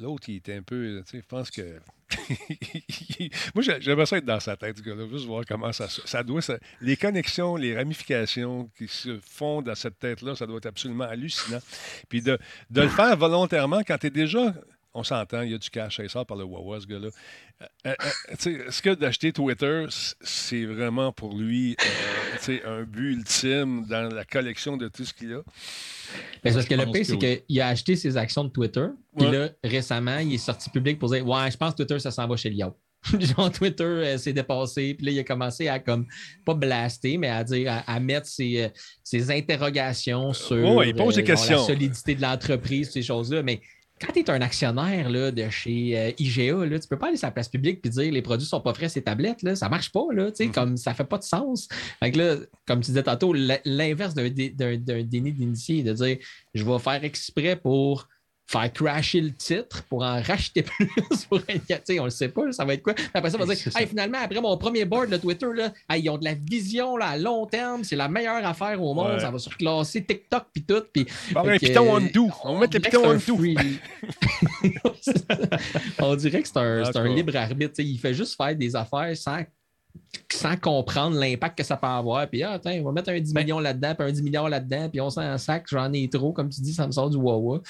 L'autre, il était un peu, tu sais, je pense que... <laughs> Moi, j'ai- j'aimerais ça être dans sa tête, ce gars-là, juste voir comment ça, ça doit... Les connexions, les ramifications qui se font dans cette tête-là, ça doit être absolument hallucinant. Puis de, de le faire volontairement quand tu es déjà... On s'entend, il y a du cash, il sort par le Wawa, ce gars-là. Euh, euh, euh, tu sais, Est-ce que d'acheter Twitter, c'est vraiment pour lui euh, tu sais, un but ultime dans la collection de tout ce qu'il a? Mais c'est parce que je le pire, c'est oui. qu'il a acheté ses actions de Twitter. Puis Ouais. là, récemment, il est sorti public pour dire Ouais, je pense que Twitter, ça s'en va chez Liao. <laughs> Genre, Twitter euh, s'est dépassé. Puis là, il a commencé à, comme, pas blaster, mais à dire, à, à mettre ses, euh, ses interrogations sur ouais, il pose des genre, questions. la solidité de l'entreprise, ces choses-là. Mais quand tu es un actionnaire là, de chez euh, IGA, là, tu peux pas aller sur la place publique et dire les produits sont pas frais, ces tablettes. Là. Ça marche pas. Là, tu sais, Mhm. comme, ça fait pas de sens. Fait que là, comme tu disais tantôt, l'inverse d'un dé- d'un d'un déni d'initié, de dire je vais faire exprès pour faire crasher le titre, pour en racheter <laughs> plus pour un on le sait pas, ça va être quoi? Après ça, on va dire. Hey, finalement, après mon premier board de Twitter, là, hey, ils ont de la vision là, à long terme, c'est la meilleure affaire au monde, Ouais. ça va surclasser TikTok puis tout. Bon, un piton en euh. On va mettre le dirait piton dessous. free- <laughs> <laughs> on dirait que c'est un, tout libre arbitre. Il fait juste faire des affaires sans, sans comprendre l'impact que ça peut avoir. Puis, ah, attends, on va mettre un 10 Ben millions là-dedans, puis un 10 millions là-dedans, puis on s'en sac, j'en ai trop. Comme tu dis, ça me sort du Wawa.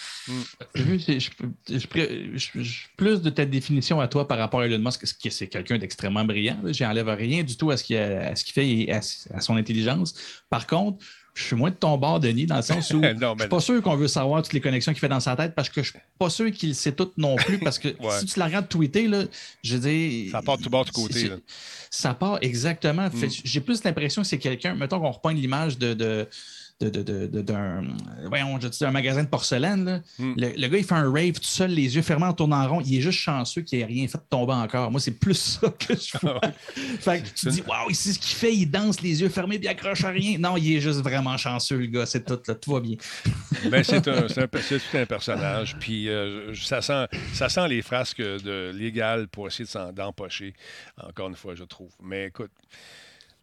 Je je- je- plus de ta définition à toi par rapport à Elon Musk, qui- c'est quelqu'un d'extrêmement brillant. J'enlève rien du tout à ce qu'il fait et à, à son intelligence. Par contre, je suis moins de ton bord, Denis, dans le sens où <laughs> Non, je suis pas sûr qu'on veut savoir toutes les connexions qu'il fait dans sa tête parce que je suis pas sûr qu'il sait tout non plus. Parce que <laughs> Ouais. si tu la regardes tweeter, là, je veux dire. Ça part de tout bord, de côté, là. Ça part exactement. Fait- J'ai plus l'impression que c'est quelqu'un, mettons qu'on repogne l'image de. de de- de- de- de- d'un voyons, je dis un magasin de porcelaine. là. Mm. Le, le gars, il fait un rave tout seul, les yeux fermés en tournant en rond. Il est juste chanceux qu'il n'ait rien fait tomber encore. Moi, c'est plus <laughs> ça que je vois. fait que tu te dis, waouh, ici, ce qu'il fait, il danse les yeux fermés puis il accroche à rien. Non, il est juste vraiment chanceux, le gars. C'est tout, là, tout va bien. <laughs> Ben, c'est un, c'est un- c'est tout un personnage. Puis euh, ça, sent, ça sent les frasques de légales pour essayer de s'en- d'empocher, encore une fois, je trouve. Mais écoute,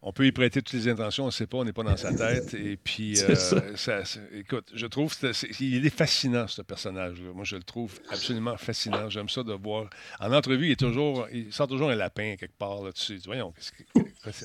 on peut y prêter toutes les intentions, on ne sait pas, on n'est pas dans sa tête. Et puis, <laughs> euh, ça. ça- c'est- écoute, je trouve que c'est- il est fascinant, ce personnage-là. Moi, je le trouve absolument fascinant. J'aime ça de voir. En entrevue, il, est toujours, il sort toujours un lapin quelque part là-dessus. Voyons, qu'est-ce que.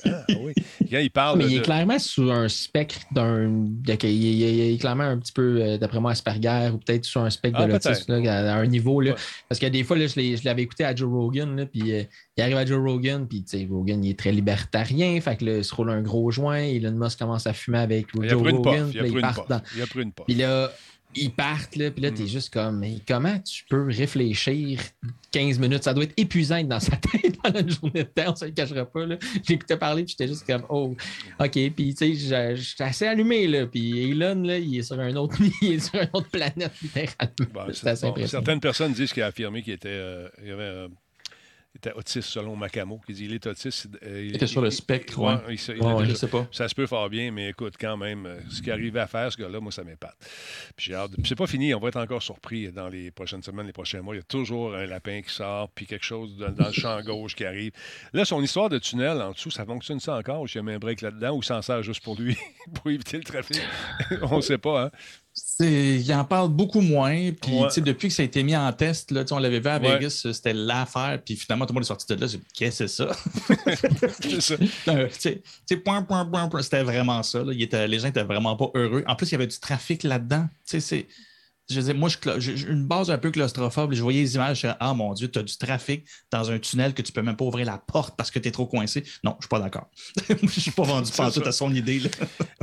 Ah, oui. Quand il parle. Mais il de- est clairement sous un spectre d'un. Il est, il est- est clairement un petit peu, euh, d'après moi, Asperger ou peut-être sur un spectre Ah, de l'autisme, là, à un niveau. Là, Ouais. Parce que des fois, là, je l'avais écouté à Joe Rogan, là, puis euh, il arrive à Joe Rogan, puis tu sais, Rogan, il est très libertarien, fait que là, il se roule un gros joint, Elon Musk commence à fumer avec Il a Joe pris une Rogan, Il a pris ils une partent puff. Il a pris une puff. Puis là, ils partent, là, puis là, t'es Mm. juste comme, mais comment tu peux réfléchir 15 minutes? Ça doit être épuisant dans sa <laughs> tête pendant une journée de temps, on se le cachera pas. là. J'écoutais parler, puis j'étais juste comme, oh, OK. Puis, tu sais, je- j'étais assez allumé, là. Puis Elon, là, il est sur un autre, <laughs> il est sur une autre planète, littéralement. Bon, bon, impressionnant. certaines personnes disent qu'il a affirmé qu'il était. euh, il avait, euh, était autiste selon Macamo, qui dit il est autiste. euh, Il était sur le spectre, ouais, ouais. il il Je sais pas. ça se peut fort bien, mais écoute, quand même, euh, ce qu'il arrivait à faire, ce gars-là, moi, ça m'épate. Puis j'ai hâte. c'est pas fini, on va être encore surpris dans les prochaines semaines, les prochains mois. Il y a toujours un lapin qui sort, puis quelque chose dans, dans le champ <laughs> gauche qui arrive. Là, son histoire de tunnel en dessous, ça fonctionne ça encore? Ou s'il y a un break là-dedans, ou il s'en sert juste pour lui, <laughs> pour éviter le trafic? <laughs> on ne sait pas, hein? Il en parle beaucoup moins. Puis, Ouais. depuis que ça a été mis en test, là, on l'avait vu à Ouais. Vegas, c'était l'affaire. Puis finalement, tout le monde est sorti de là. J'ai dit, Qu'est-ce que c'est ça? <laughs> Euh, <laughs> C'était vraiment ça. là. Il était- les gens étaient vraiment pas heureux. En plus, il y avait du trafic là-dedans. Tu sais, c'est. Je veux dire, moi, j'ai une base un peu claustrophobe. Je voyais les images, je disais, ah mon Dieu, tu as du trafic dans un tunnel que tu peux même pas ouvrir la porte parce que tu es trop coincé. Non, je suis pas d'accord. <laughs> Je suis pas <laughs> vendu pantoute ça. à son idée. là.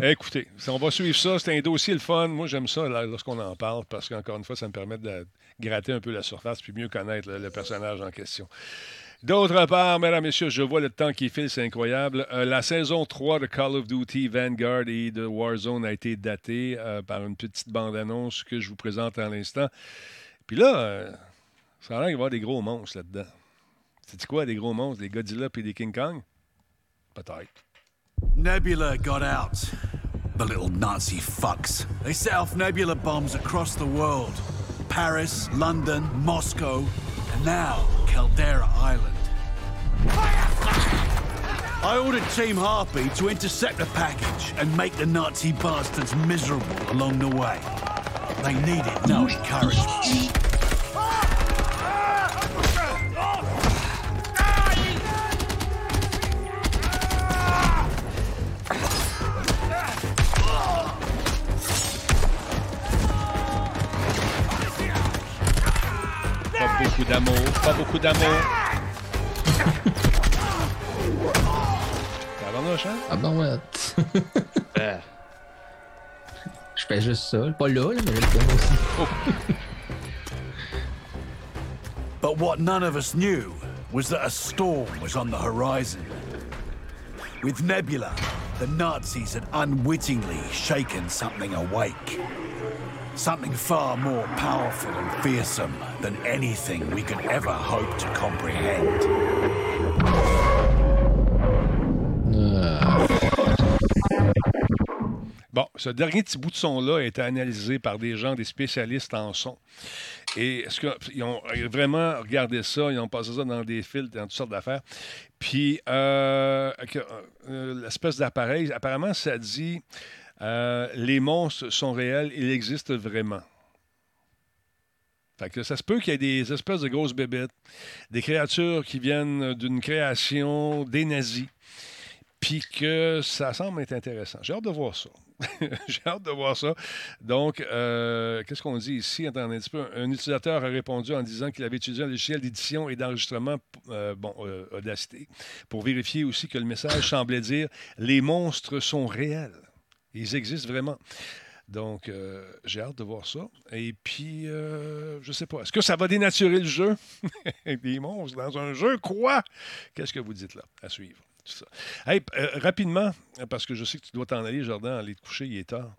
<laughs> Écoutez, on va suivre ça. C'est un dossier le fun. Moi, j'aime ça lorsqu'on en parle parce qu'encore une fois, ça me permet de gratter un peu la surface puis mieux connaître le personnage en question. D'autre part, mesdames, messieurs, je vois le temps qui file, c'est incroyable. Euh, la saison 3 de Call of Duty Vanguard et de Warzone a été datée euh, par une petite bande-annonce que je vous présente à l'instant. Puis là, euh, ça a l'air qu'il va y avoir des gros monstres là-dedans. C'est quoi, des gros monstres? Des Godzilla et des King Kong? Peut-être. Nebula got out. The little Nazi fucks. They set off nebula bombs across the world Paris, London, Moscow, and now Caldera Island. I ordered Team Harpy to intercept the package and make the Nazi bastards miserable along the way. They needed no encouragement. Pas beaucoup d'amour, pas beaucoup d'amour. Tabarnouche, hein? Ah ben <laughs> ouais. Je fais juste ça. Pas là, là, mais là, le fais aussi. <laughs> But what none of us knew was that a storm was on the horizon. With Nebula, the Nazis had unwittingly shaken something awake. Something far more powerful and fearsome than anything we could ever hope to comprehend. Bon, ce dernier petit bout de son-là a été analysé par des gens, des spécialistes en son. Et est-ce qu'ils ont vraiment regardé ça, ils ont passé ça dans des fils, dans toutes sortes d'affaires. Puis, euh, que, euh, l'espèce d'appareil, apparemment, ça dit euh, les monstres sont réels, ils existent vraiment. Fait ça se peut qu'il y ait des espèces de grosses bébêtes, des créatures qui viennent d'une création des nazis, puis que ça semble être intéressant. J'ai hâte de voir ça. <laughs> J'ai hâte de voir ça. Donc, euh, qu'est-ce qu'on dit ici? Un. Un utilisateur a répondu en disant qu'il avait utilisé un logiciel d'édition et d'enregistrement, euh, bon, Audacity, pour vérifier aussi que le message semblait dire les monstres sont réels. Ils existent vraiment. Donc, euh, j'ai hâte de voir ça. Et puis, euh, je sais pas. Est-ce que ça va dénaturer le jeu? <laughs> Des monstres dans un jeu? Quoi? Qu'est-ce que vous dites là? À suivre. Tout ça. Hey, euh, rapidement, parce que je sais que tu dois t'en aller, Jordan, aller te coucher, il est tard.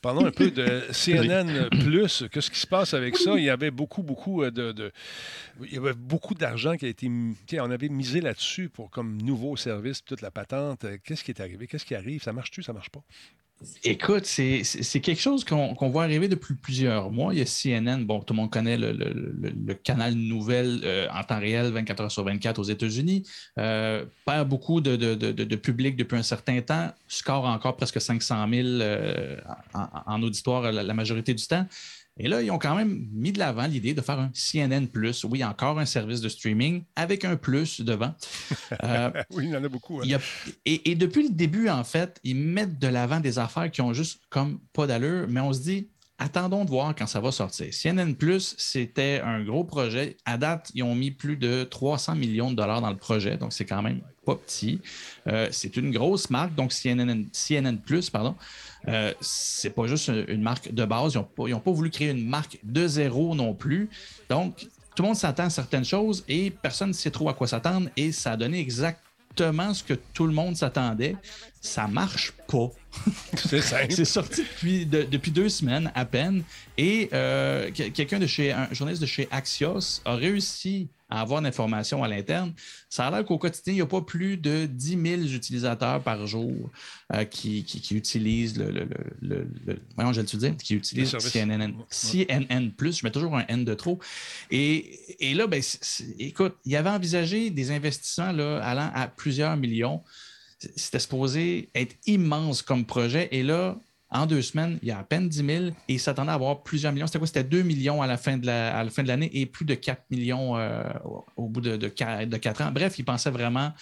Parlons un peu de <laughs> CNN Plus. Qu'est-ce qui se passe avec ça? Il y avait beaucoup, beaucoup euh, de. de- il y avait beaucoup d'argent qui a été. On avait misé là-dessus pour comme nouveau service, toute la patente. Qu'est-ce qui est arrivé? Qu'est-ce qui arrive? Ça marche-tu? Ça marche pas? Écoute, c'est quelque chose qu'on voit arriver depuis plusieurs mois. Il y a CNN, bon, tout le monde connaît le, le- le- canal nouvelle euh, en temps réel, 24 heures sur 24 aux États-Unis, euh, perd beaucoup de, public depuis un certain temps, score encore presque 500 000 euh, en, auditoire la majorité du temps. Et là, ils ont quand même mis de l'avant l'idée de faire un CNN Plus. Oui, encore un service de streaming avec un plus devant. <laughs> Euh, Oui, il y en a beaucoup. hein. il y a- et, et depuis le début, en fait, ils mettent de l'avant des affaires qui ont juste comme pas d'allure, mais on se dit, attendons de voir quand ça va sortir. CNN Plus, c'était un gros projet. À date, ils ont mis plus de 300 millions de dollars dans le projet, donc c'est quand même pas petit. Euh, c'est une grosse marque, donc CNN, CNN Plus, pardon. Euh, c'est pas juste une marque de base. Ils n'ont pas, voulu créer une marque de zéro non plus. Donc, tout le monde s'attend à certaines choses et personne ne sait trop à quoi s'attendre et ça a donné exactement ce que tout le monde s'attendait. Ça marche pas. <laughs> C'est. C'est sorti depuis, de- depuis deux semaines à peine et euh, que- quelqu'un de chez, un journaliste de chez Axios a réussi à avoir d'informations à l'interne. Ça a l'air qu'au quotidien, il n'y a pas plus de 10 000 utilisateurs par jour euh, qui, qui, qui, utilisent le, le, le, le voyons, je le dire, qui utilisent CNN, CNN+. Je mets toujours un N de trop. Et, et là, ben, écoute, il avait envisagé des investissements là, allant à plusieurs millions. C'était supposé être immense comme projet. Et là, en deux semaines, il y a à peine 10 000 et il s'attendait à avoir plusieurs millions. C'était quoi? C'était 2 millions à la fin de la, fin de l'année et plus de 4 millions euh, au bout de, de, 4, ans. Bref, il pensait vraiment,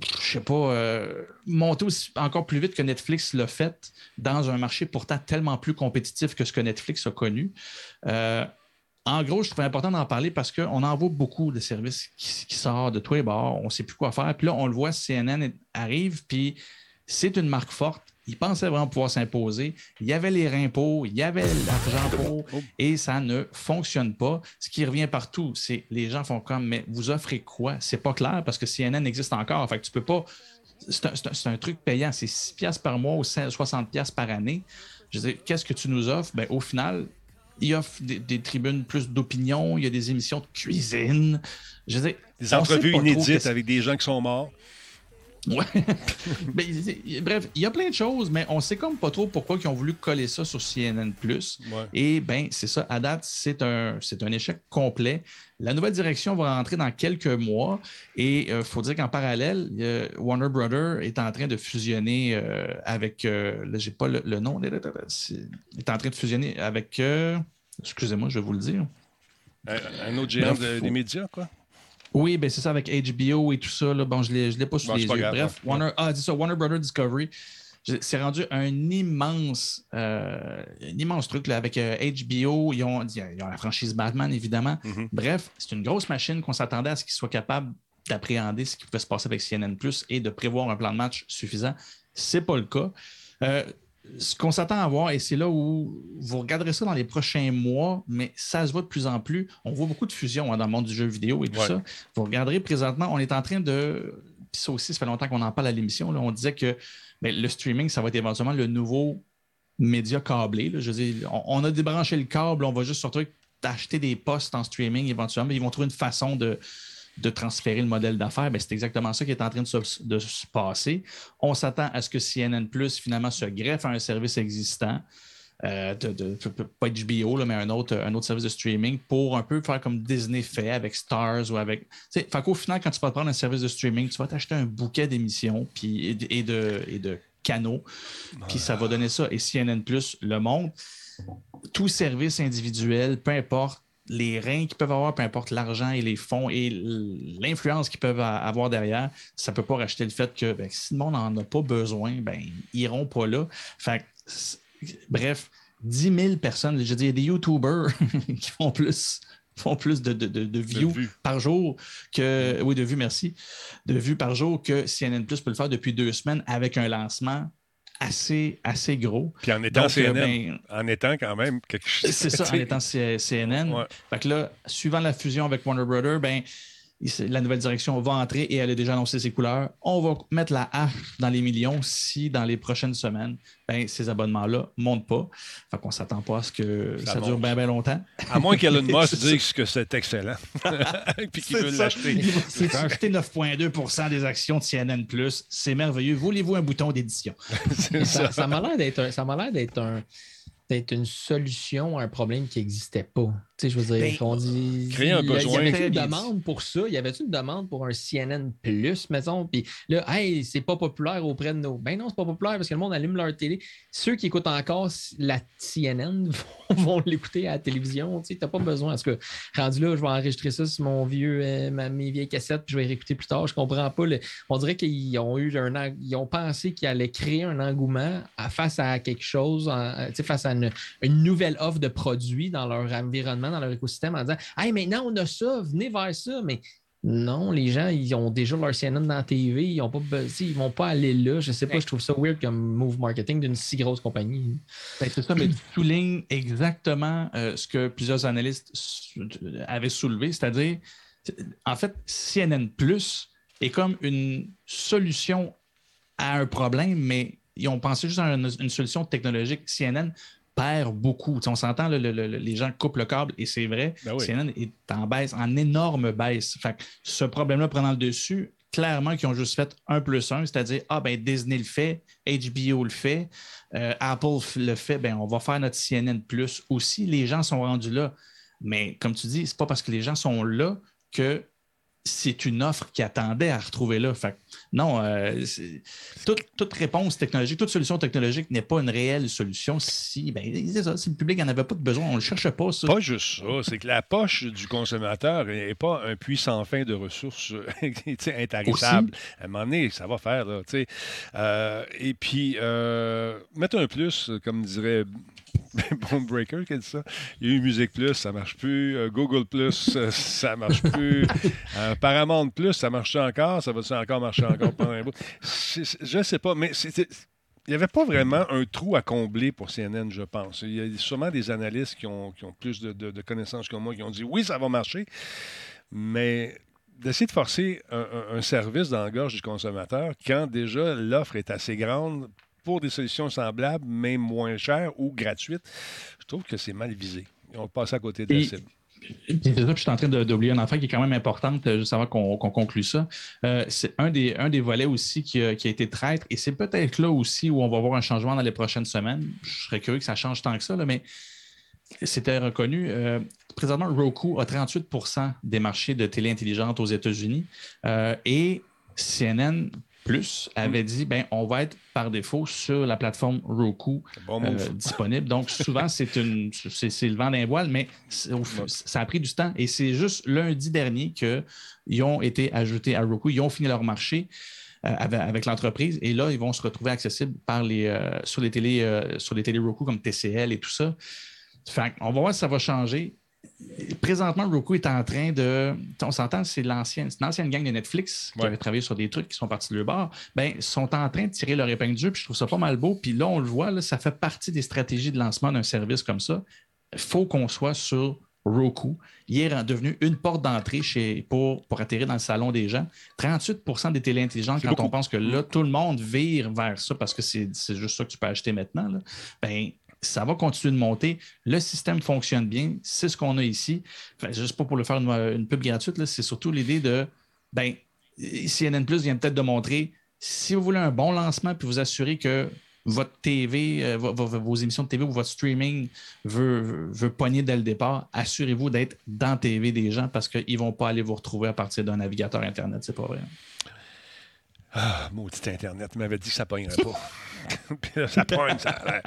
je sais pas, euh, monter encore plus vite que Netflix l'a fait dans un marché pourtant tellement plus compétitif que ce que Netflix a connu. Euh, en gros, je trouvais important d'en parler parce qu'on en voit beaucoup de services qui, sortent de tous les bords. On ne sait plus quoi faire. Puis là, on le voit, CNN arrive, puis c'est une marque forte il pensait vraiment pouvoir s'imposer. Il y avait les reins il y avait l'argent pour, <laughs> et ça ne fonctionne pas. Ce qui revient partout, c'est les gens font comme, mais vous offrez quoi? C'est pas clair parce que CNN existe encore. Fait que tu peux pas. C'est un, truc payant. C'est 6 piastres par mois ou 60 piastres par année. Je veux qu'est-ce que tu nous offres? Ben, au final, il offre des, tribunes plus d'opinion, il y a des émissions de cuisine. Je veux des entrevues inédites avec des gens qui sont morts. Ouais. <laughs> Ben, bref, il y a plein de choses, mais on sait comme pas trop pourquoi ils ont voulu coller ça sur CNN+. Et ben, c'est ça, à date, c'est un, c'est un échec complet. La nouvelle direction va rentrer dans quelques mois et il euh, faut dire qu'en parallèle, Warner Brother est en train de fusionner euh, avec, euh, là, j'ai pas le, nom, il est en train de fusionner avec, excusez-moi, je vais vous le dire. Un, autre géant des médias, quoi? Oui, ben c'est ça avec HBO et tout ça. Là. Bon, je ne l'ai pas sous les yeux. Bref, Warner, ah, ça, Warner Brother Discovery. C'est rendu un immense, euh, un immense truc là, avec HBO. Euh, ils ont, ils ont, la franchise Batman, évidemment. Mm-hmm. Bref, c'est une grosse machine qu'on s'attendait à ce qu'ils soient capables d'appréhender ce qui pouvait se passer avec CNN Plus et de prévoir un plan de match suffisant. C'est pas le cas. Euh, ce qu'on s'attend à voir, et c'est là où vous regarderez ça dans les prochains mois, mais ça se voit de plus en plus. On voit beaucoup de fusion hein, dans le monde du jeu vidéo et tout ça. Vous regarderez présentement, on est en train de. Puis ça aussi, ça fait longtemps qu'on en parle à l'émission. On disait que le streaming, ça va être éventuellement le nouveau média câblé. Je veux dire, on, a débranché le câble, on va juste surtout acheter des postes en streaming éventuellement. Ils vont trouver une façon de, de transférer le modèle d'affaires, ben, c'est exactement ça qui est en train de se, passer. On s'attend à ce que CNN Plus finalement se greffe à un service existant. Euh, pas HBO, mais un autre, service de streaming pour un peu faire comme Disney fait avec Stars ou avec. Fait qu'au final, quand tu vas prendre un service de streaming, tu vas t'acheter un bouquet d'émissions et, de, canaux, puis ça va donner ça. Et CNN Plus le monde, tout service individuel, peu importe, les reins qu'ils peuvent avoir, peu importe l'argent et les fonds et l'influence qu'ils peuvent avoir derrière, ça ne peut pas racheter le fait que ben, si le monde n'en a pas besoin, ben, ils n'iront pas là. Fait bref, 10 000 personnes, je dis, des YouTubers <laughs> qui font plus font plus de, de, de, views par jour que. Oui, de vues, merci. De vues par jour que CNN Plus peut le faire depuis deux semaines avec un lancement assez, assez gros. Puis en étant CNN, ben, en étant quand même quelque chose. C'est ça, <laughs> en étant CNN. Fait que là, suivant la fusion avec Warner Brother, ben, la nouvelle direction va entrer et elle a déjà annoncé ses couleurs. On va mettre la hache dans les millions si dans les prochaines semaines, ben, ces abonnements-là ne montent pas. Fait qu'on ne s'attend pas à ce que ça, dure bien, bien longtemps. À moins qu'Elon <laughs> Musk dise que c'est excellent. <laughs> Puis qu'il veut l'acheter. Il va acheter 9,2% des actions de CNN. C'est merveilleux. Voulez-vous un bouton d'édition? <laughs> ça, ça m'a l'air d'être un d'être une solution à un problème qui n'existait pas. Tu sais, je veux dire, ben, on dit. Créer un besoin. Il y avait une demande pour ça? Il y avait une demande pour un CNN Plus, mettons? Puis là, hey, c'est pas populaire auprès de nos. Ben non, c'est pas populaire parce que le monde allume leur télé. Ceux qui écoutent encore la CNN <laughs> vont, l'écouter à la télévision. Tu sais, t'as pas besoin. Parce que rendu là, je vais enregistrer ça sur mon vieux, euh, ma, mes vieilles cassettes, puis je vais réécouter plus tard. Je comprends pas. On dirait qu'ils ont eu un. Ils ont pensé qu'ils allaient créer un engouement face à quelque chose, tu sais, face à une, une nouvelle offre de produits dans leur environnement dans leur écosystème en disant Hey, maintenant on a ça, venez vers ça. Mais non, les gens, ils ont déjà leur CNN dans la TV, ils ne vont pas aller là. Je ne sais pas, je trouve ça weird comme move marketing d'une si grosse compagnie. Ben, c'est ça, mais tu soulignes exactement euh, ce que plusieurs analystes avaient soulevé, c'est-à-dire, en fait, CNN Plus est comme une solution à un problème, mais ils ont pensé juste à une, une solution technologique. CNN perd beaucoup. On s'entend, le- le- le- les gens coupent le câble et c'est vrai, Ben oui. CNN est en baisse, en énorme baisse. Fait que ce problème-là prenant le dessus, clairement qu'ils ont juste fait un plus un, c'est-à-dire, ah ben Disney le fait, HBO le fait, euh, Apple le fait, ben on va faire notre CNN Plus aussi. Les gens sont rendus là. Mais comme tu dis, c'est pas parce que les gens sont là que c'est une offre qui attendait à retrouver là. Fait non, euh, toute, toute réponse technologique, toute solution technologique n'est pas une réelle solution si, ben, ça, si le public n'en avait pas de besoin, on ne le cherche pas. Ça. Pas juste ça, c'est que la poche du consommateur n'est pas un puits sans fin de ressources <laughs> intarissables. À un moment donné, ça va faire. Là. Euh, et puis, euh, mettre un plus, comme dirait <laughs> Bone Breaker qui a dit ça. Il y a eu Musique Plus, ça marche plus. Euh, Google Plus, euh, ça marche plus. <laughs> Euh, Paramount Plus, ça marche encore. Ça va-tu encore marcher encore pendant un bout? C'est- c'est- Je sais pas, mais c'était. Il n'y avait pas vraiment un trou à combler pour CNN, je pense. Il y a sûrement des analystes qui ont, qui ont plus de, de- de connaissances que moi qui ont dit oui, ça va marcher, mais d'essayer de forcer un, un- un service dans la gorge du consommateur quand déjà l'offre est assez grande pour des solutions semblables, mais moins chères ou gratuites, je trouve que c'est mal visé. On passe à côté de la cible. C'est ça, je suis en train de- d'oublier un enfant qui est quand même importante, euh, juste avant qu'on conclue ça. Euh, c'est un des, un des volets aussi qui a, qui a été traître, et c'est peut-être là aussi où on va voir un changement dans les prochaines semaines. Je serais curieux que ça change tant que ça, là, mais c'était reconnu. Euh, présentement, Roku a 38% des marchés de télé intelligente aux États-Unis euh, et CNN Plus avait dit ben on va être par défaut sur la plateforme Roku Bon euh, disponible. Donc, souvent, <laughs> c'est une c'est c'est le vent d'un voile, mais au- ça a pris du temps. Et c'est juste lundi dernier qu'ils ont été ajoutés à Roku. Ils ont fini leur marché. euh, avec, avec l'entreprise et là ils vont se retrouver accessibles par les euh, sur les télé euh, sur les télé Roku comme TCL et tout ça. Fait on va voir si ça va changer. Présentement, Roku est en train de. On s'entend, c'est l'ancienne, c'est une ancienne gang de Netflix qui Ouais. avait travaillé sur des trucs qui sont partis de leur bord. Ben, sont en train de tirer leur épingle du jeu, puis je trouve ça pas mal beau. Puis là, on le voit, là, ça fait partie des stratégies de lancement d'un service comme ça. Il faut qu'on soit sur Roku. Il est devenu une porte d'entrée chez, pour, pour atterrir dans le salon des gens. 38% des télé intelligentes, quand beaucoup. on pense que là, tout le monde vire vers ça parce que c'est c'est juste ça que tu peux acheter maintenant, là, ben, ça va continuer de monter. Le système fonctionne bien. C'est ce qu'on a ici. Enfin, juste pas pour le faire une, une pub gratuite, là, c'est surtout l'idée de ben, CNN Plus vient peut-être de montrer si vous voulez un bon lancement puis vous assurer que votre TV, euh, vo- vo- vos émissions de TV ou votre streaming veut, veut, veut pogner dès le départ, assurez-vous d'être dans TV des gens parce qu'ils ne vont pas aller vous retrouver à partir d'un navigateur Internet. C'est pas vrai. Ah, maudit Internet, m'avait dit que ça pognerait pas. <laughs> Ça pogne, ça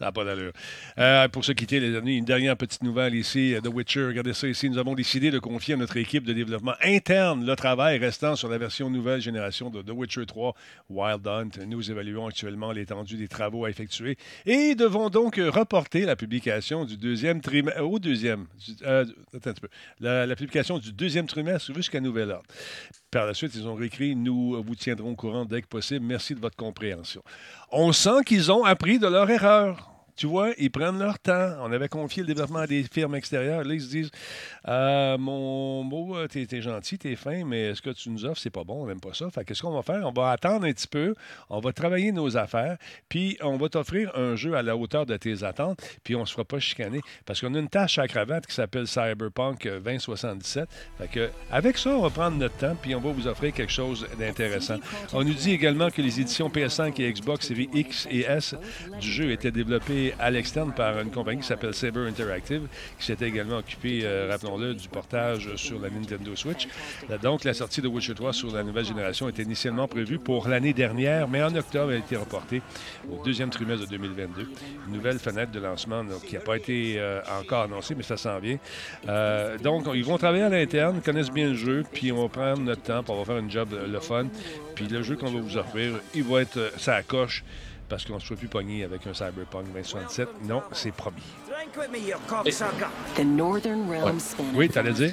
n'a pas d'allure. Euh, pour se quitter, les amis, une dernière petite nouvelle ici, euh, The Witcher. Regardez ça ici. Nous avons décidé de confier à notre équipe de développement interne le travail restant sur la version nouvelle génération de The Witcher 3 Wild Hunt. Nous évaluons actuellement l'étendue des travaux à effectuer et devons donc euh, reporter la publication du deuxième trimestre au deuxième. euh, un peu. La, la publication du deuxième trimestre jusqu'à nouvel ordre. Par la suite, ils ont réécrit Nous vous tiendrons au courant dès que possible. Merci de votre compréhension. On sent qu'ils ont appris de leur erreur. Tu vois, ils prennent leur temps. On avait confié le développement à des firmes extérieures. Là, ils se disent Euh, Mon mot, euh, t'es t'es gentil, t'es fin, mais ce que tu nous offres, c'est pas bon, on n'aime pas ça. Fait qu'est-ce qu'on va faire On va attendre un petit peu, on va travailler nos affaires, puis on va t'offrir un jeu à la hauteur de tes attentes, puis on se fera pas chicaner. Parce qu'on a une tâche à cravate qui s'appelle Cyberpunk euh, 2077. Fait que, avec ça, on va prendre notre temps, puis on va vous offrir quelque chose d'intéressant. On nous dit également que les éditions PS5 et Xbox Series X et S du jeu étaient développées à l'externe par une compagnie qui s'appelle Saber Interactive, qui s'était également occupée, euh, rappelons-le, du portage sur la Nintendo Switch. Donc, la sortie de Witcher 3 sur la nouvelle génération était initialement prévue pour l'année dernière, mais en octobre, elle a été reportée au deuxième trimestre de 2022. Une nouvelle fenêtre de lancement qui n'a pas été euh, encore annoncée, mais ça s'en vient. Euh, donc, ils vont travailler à l'interne, connaissent bien le jeu, puis on va prendre notre temps, va faire une job le fun. Puis le jeu qu'on va vous offrir, il va être ça coche parce qu'on ne soit plus pogné avec un Cyberpunk 2077. Non, c'est promis. Realms span Oui, t'allais dire?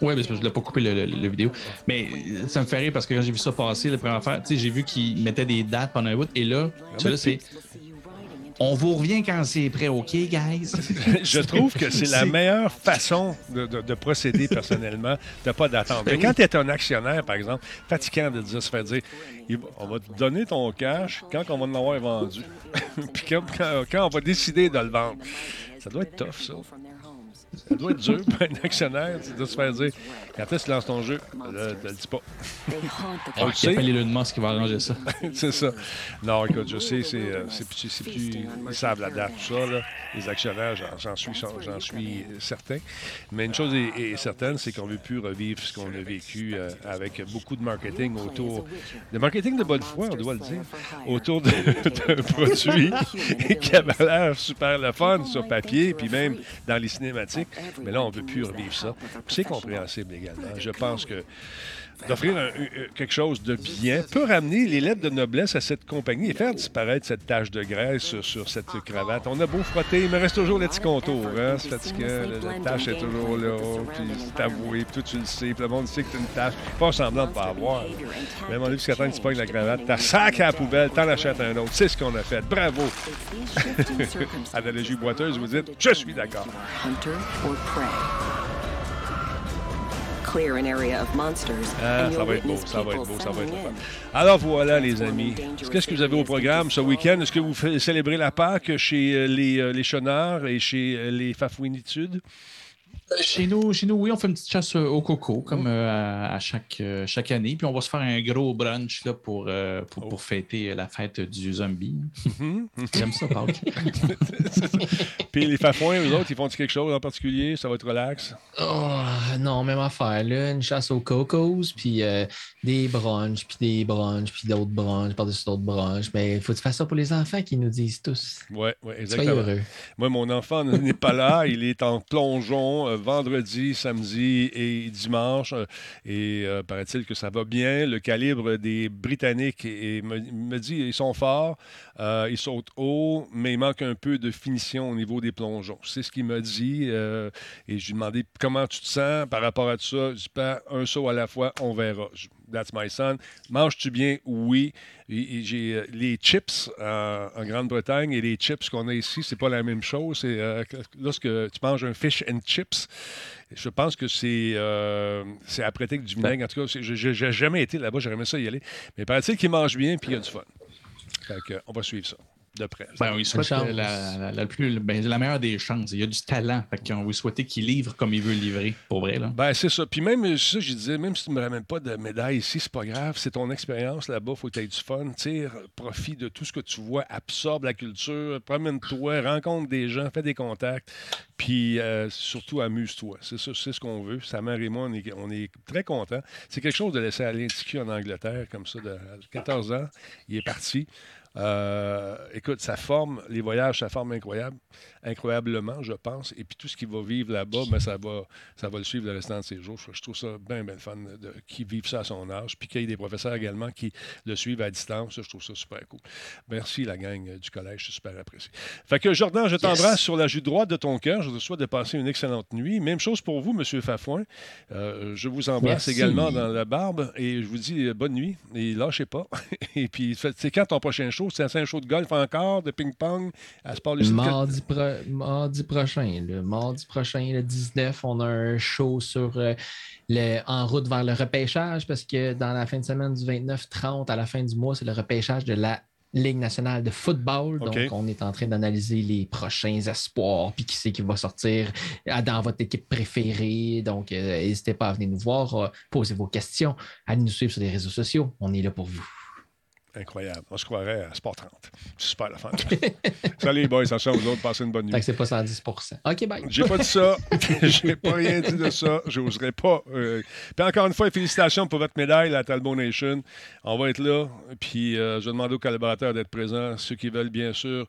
Oui, parce que je ne l'ai pas coupé le, le- le vidéo. Mais ça me fait rire parce que quand j'ai vu ça passer, la première sais, j'ai vu qu'ils mettaient des dates pendant un bout. Et là, tu vois, là, c'est On vous revient quand c'est prêt, OK, guys? <laughs> Je trouve que c'est la meilleure façon de, de- de procéder personnellement, de ne pas d'attendre. Mais quand tu es un actionnaire, par exemple, fatigant de dire, se faire dire on va te donner ton cash quand on va en avoir vendu. <laughs> Puis quand, quand- quand on va décider de le vendre. Ça doit être tough, ça. Ça doit être dur pour un actionnaire c'est de se faire dire quand est-ce que tu lances ton jeu, là, ne le dis pas. On le Il sait. appelle Elon Musk qui va arranger ça. <laughs> c'est ça. Non, écoute, je sais, c'est euh, c'est plus, c'est plus. Ils savent la date, tout ça, là. Les actionnaires, j'en- suis, j'en suis certain. Mais une chose est, est certaine, c'est qu'on ne veut plus revivre ce qu'on a vécu euh, avec beaucoup de marketing autour. De marketing de bonne foi, on doit le dire. Autour de- d'un produit <laughs> qui avait l'air super le fun sur papier, puis même dans les cinématiques. Mais là, on ne veut plus revivre ça. C'est compréhensible également. Je pense que d'offrir un- un- quelque chose de bien peut ramener les lettres de noblesse à cette compagnie et faire disparaître cette tache de graisse sur, sur cette cravate. On a beau frotter, il me reste toujours le petit contour. Hein? C'est fatigant, la, la tache est toujours là, puis c'est avoué, puis toi tu le sais, puis le monde sait que c'est une tache. Pas semblant de pas avoir. Même on dit jusqu'à temps que tu pognes la cravate, t'as sac à la poubelle, t'en achètes un autre. C'est ce qu'on a fait. Bravo! <laughs> Analogie boiteuse, vous dites, je suis d'accord. Ah, ça va être beau, ça va être beau, ça va être fun. Alors voilà, les amis. Qu'est-ce que vous avez au programme ce week-end? Est-ce que vous faites célébrer la Pâque chez euh, les, euh, les Chenards et chez euh, les Fafouinitudes? Chez nous, chez nous, oui, on fait une petite chasse euh, au coco, comme euh, à, à chaque, euh, chaque année. Puis on va se faire un gros brunch là, pour, euh, pour, pour fêter euh, la fête du zombie. J'aime ça, Pâques. <laughs> Puis les Fafouins, eux autres, ils font quelque chose en particulier? Ça va être relax? Oh, non, même affaire, là. Une chasse aux cocos, puis euh, des brunchs, puis des brunchs, puis d'autres brunchs, par-dessus d'autres brunchs. Mais il faut que tu fasses ça pour les enfants qui nous disent tous. Oui, ouais, Soyez exactement. heureux. Moi, mon enfant n'est pas là. Il est en plongeon euh, vendredi, samedi et dimanche. Euh, Et euh, paraît-il que ça va bien. Le calibre des Britanniques me, dit ils sont forts, euh, ils sautent haut, mais il manque un peu de finition au niveau des plongeons. C'est ce qu'il m'a dit. et je lui ai demandé comment tu te sens par rapport à tout ça. Je dis pas un saut à la fois, on verra. That's my son. Manges-tu bien? Oui. Euh, les chips euh, en Grande-Bretagne et les chips qu'on a ici, c'est pas la même chose. Euh, que- lorsque tu manges un fish and chips, je pense que c'est euh, c'est avec du vinaigre. En tout cas, je n'ai jamais été là-bas, j'aimerais ça y aller. Mais paraît-il qu'ils mangent bien puis il y a du fun. Fait que, on va suivre ça de près. Ben, on lui souhaite chance. euh, la, la, la plus, ben, la meilleure des chances. Il y a du talent. Fait qu'on lui souhaiter qu'il livre comme il veut livrer, pour vrai. Là. Ben, c'est ça. Puis même, ça, je disais, même si tu ne me ramènes pas de médaille ici, c'est pas grave. C'est ton expérience là-bas. faut que tu aies du fun. Tire profit de tout ce que tu vois. Absorbe la culture. Promène-toi. Rencontre des gens. Fais des contacts. Puis euh, surtout, amuse-toi. C'est ça, c'est ce qu'on veut. Sa mère et moi, on est, on est très contents. C'est quelque chose de laisser aller en Angleterre, comme ça, de à 14 ans. Il est parti. Euh, écoute, ça forme, les voyages, ça forme incroyable, incroyablement, je pense. Et puis tout ce qu'il va vivre là-bas, mais ça va, ça va le suivre le restant de ses jours. Je, trouve ça bien, bien fun de, qu'ils vivent ça à son âge. Puis qu'il y ait des professeurs également qui le suivent à distance. Je trouve ça super cool. Merci, la gang du collège. C'est super apprécié. Fait que Jordan, je t'embrasse sur la joue droite de ton cœur. Je te souhaite de passer une excellente nuit. Même chose pour vous, M. Fafouin. Euh, je vous embrasse Merci. également dans la barbe et je vous dis euh, bonne nuit et lâchez pas. <laughs> et puis, c'est quand ton prochain show? C'est un show de golf encore, de ping-pong à Sport Lucide? Mardi, pro- mardi prochain, le mardi prochain, le 19, on a un show sur euh, le, en route vers le repêchage parce que dans la fin de semaine du 29-30, à la fin du mois, c'est le repêchage de la Ligue nationale de football. Donc, on est en train d'analyser les prochains espoirs, puis qui c'est qui va sortir euh, dans votre équipe préférée. Donc, euh, n'hésitez pas à venir nous voir, euh, poser vos questions, allez nous suivre sur les réseaux sociaux. On est là pour vous. Incroyable. On se croirait à Sport 30. C'est super la <laughs> fin. Salut les boys, attention vous autres, passez une bonne Fait nuit. que c'est pas 110 OK, bye. J'ai pas dit ça. <laughs> J'ai pas rien dit de ça. J'oserais pas. euh. Puis encore une fois, félicitations pour votre médaille, la Talbot Nation. On va être là. Puis euh, je demande aux collaborateurs d'être présents. Ceux qui veulent, bien sûr,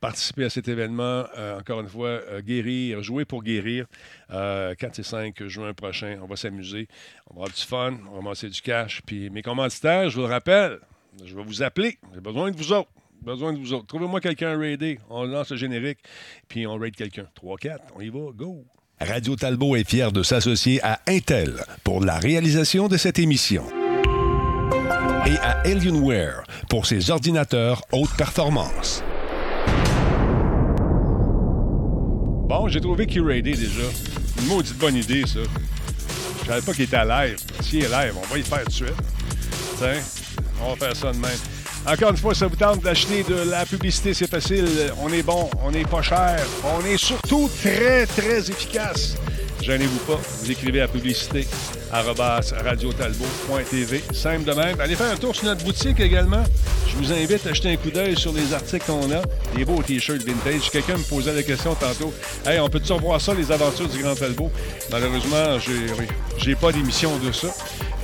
participer à cet événement. Euh, encore une fois, guérir, jouer pour guérir. Euh, 4 et 5 juin prochain. On va s'amuser. On va avoir du fun. On va ramasser du cash. Puis mes commanditaires, je vous le rappelle, je vais vous appeler. J'ai besoin de vous autres. Besoin de vous autres. Trouvez-moi quelqu'un à raider. On lance le générique, puis on raid quelqu'un. 3-4, on y va, go! Radio Talbot est fier de s'associer à Intel pour la réalisation de cette émission. Et à Alienware pour ses ordinateurs haute performance. Bon, j'ai trouvé Q-Rated déjà. Une maudite bonne idée, ça. Je savais pas qu'il était à live. S'il est live, on va y faire tout de suite. Tiens, on va faire ça de même. Encore une fois, ça vous tente d'acheter de la publicité, c'est facile. On est bon, on n'est pas cher. On est surtout très, très efficace. Gênez-vous pas, vous écrivez à publicité radiotalbot.tv. Simple de même. Allez faire un tour sur notre boutique également. Je vous invite à jeter un coup d'œil sur les articles qu'on a. Des beaux t-shirts vintage. Quelqu'un me posait la question tantôt. Hey, on peut-tu revoir ça, les aventures du Grand Talbot? Malheureusement, j'ai, j'ai pas d'émission de ça.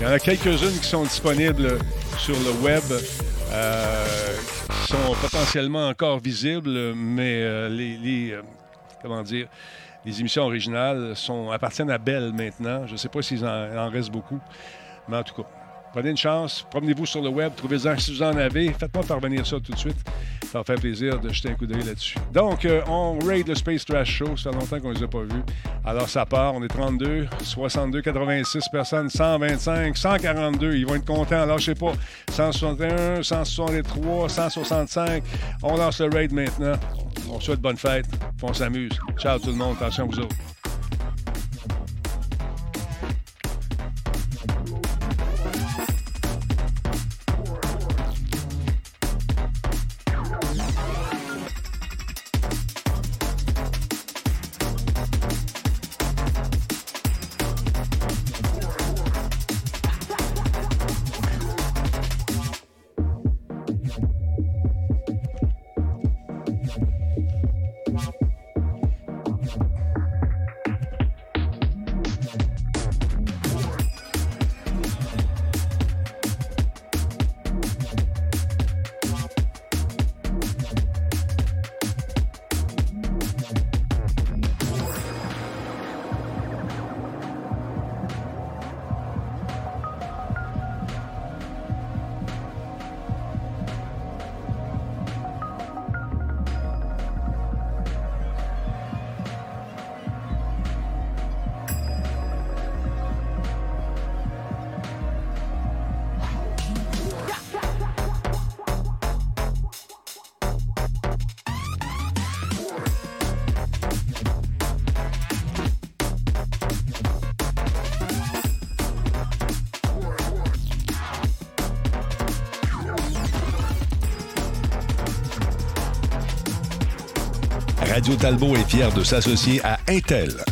Il y en a quelques-unes qui sont disponibles sur le web. Euh, qui sont potentiellement encore visibles, mais euh, les, euh, comment dire, les émissions originales sont, appartiennent à Bell maintenant. Je ne sais pas s'il en, en, reste beaucoup, mais en tout cas, prenez une chance, promenez-vous sur le web, trouvez-en si vous en avez, faites-moi parvenir ça tout de suite. Ça va faire plaisir de jeter un coup d'œil là-dessus. Donc, euh, on raid le Space Trash Show. Ça fait longtemps qu'on ne les a pas vus. Alors, ça part. On est 32, 62, 86 personnes, 125, 142. Ils vont être contents. Alors, je sais pas, 161, 163, 165. On lance le raid maintenant. On souhaite bonne fête. On s'amuse. Ciao tout le monde. Attention à vous autres. Talbot est fier de s'associer à Intel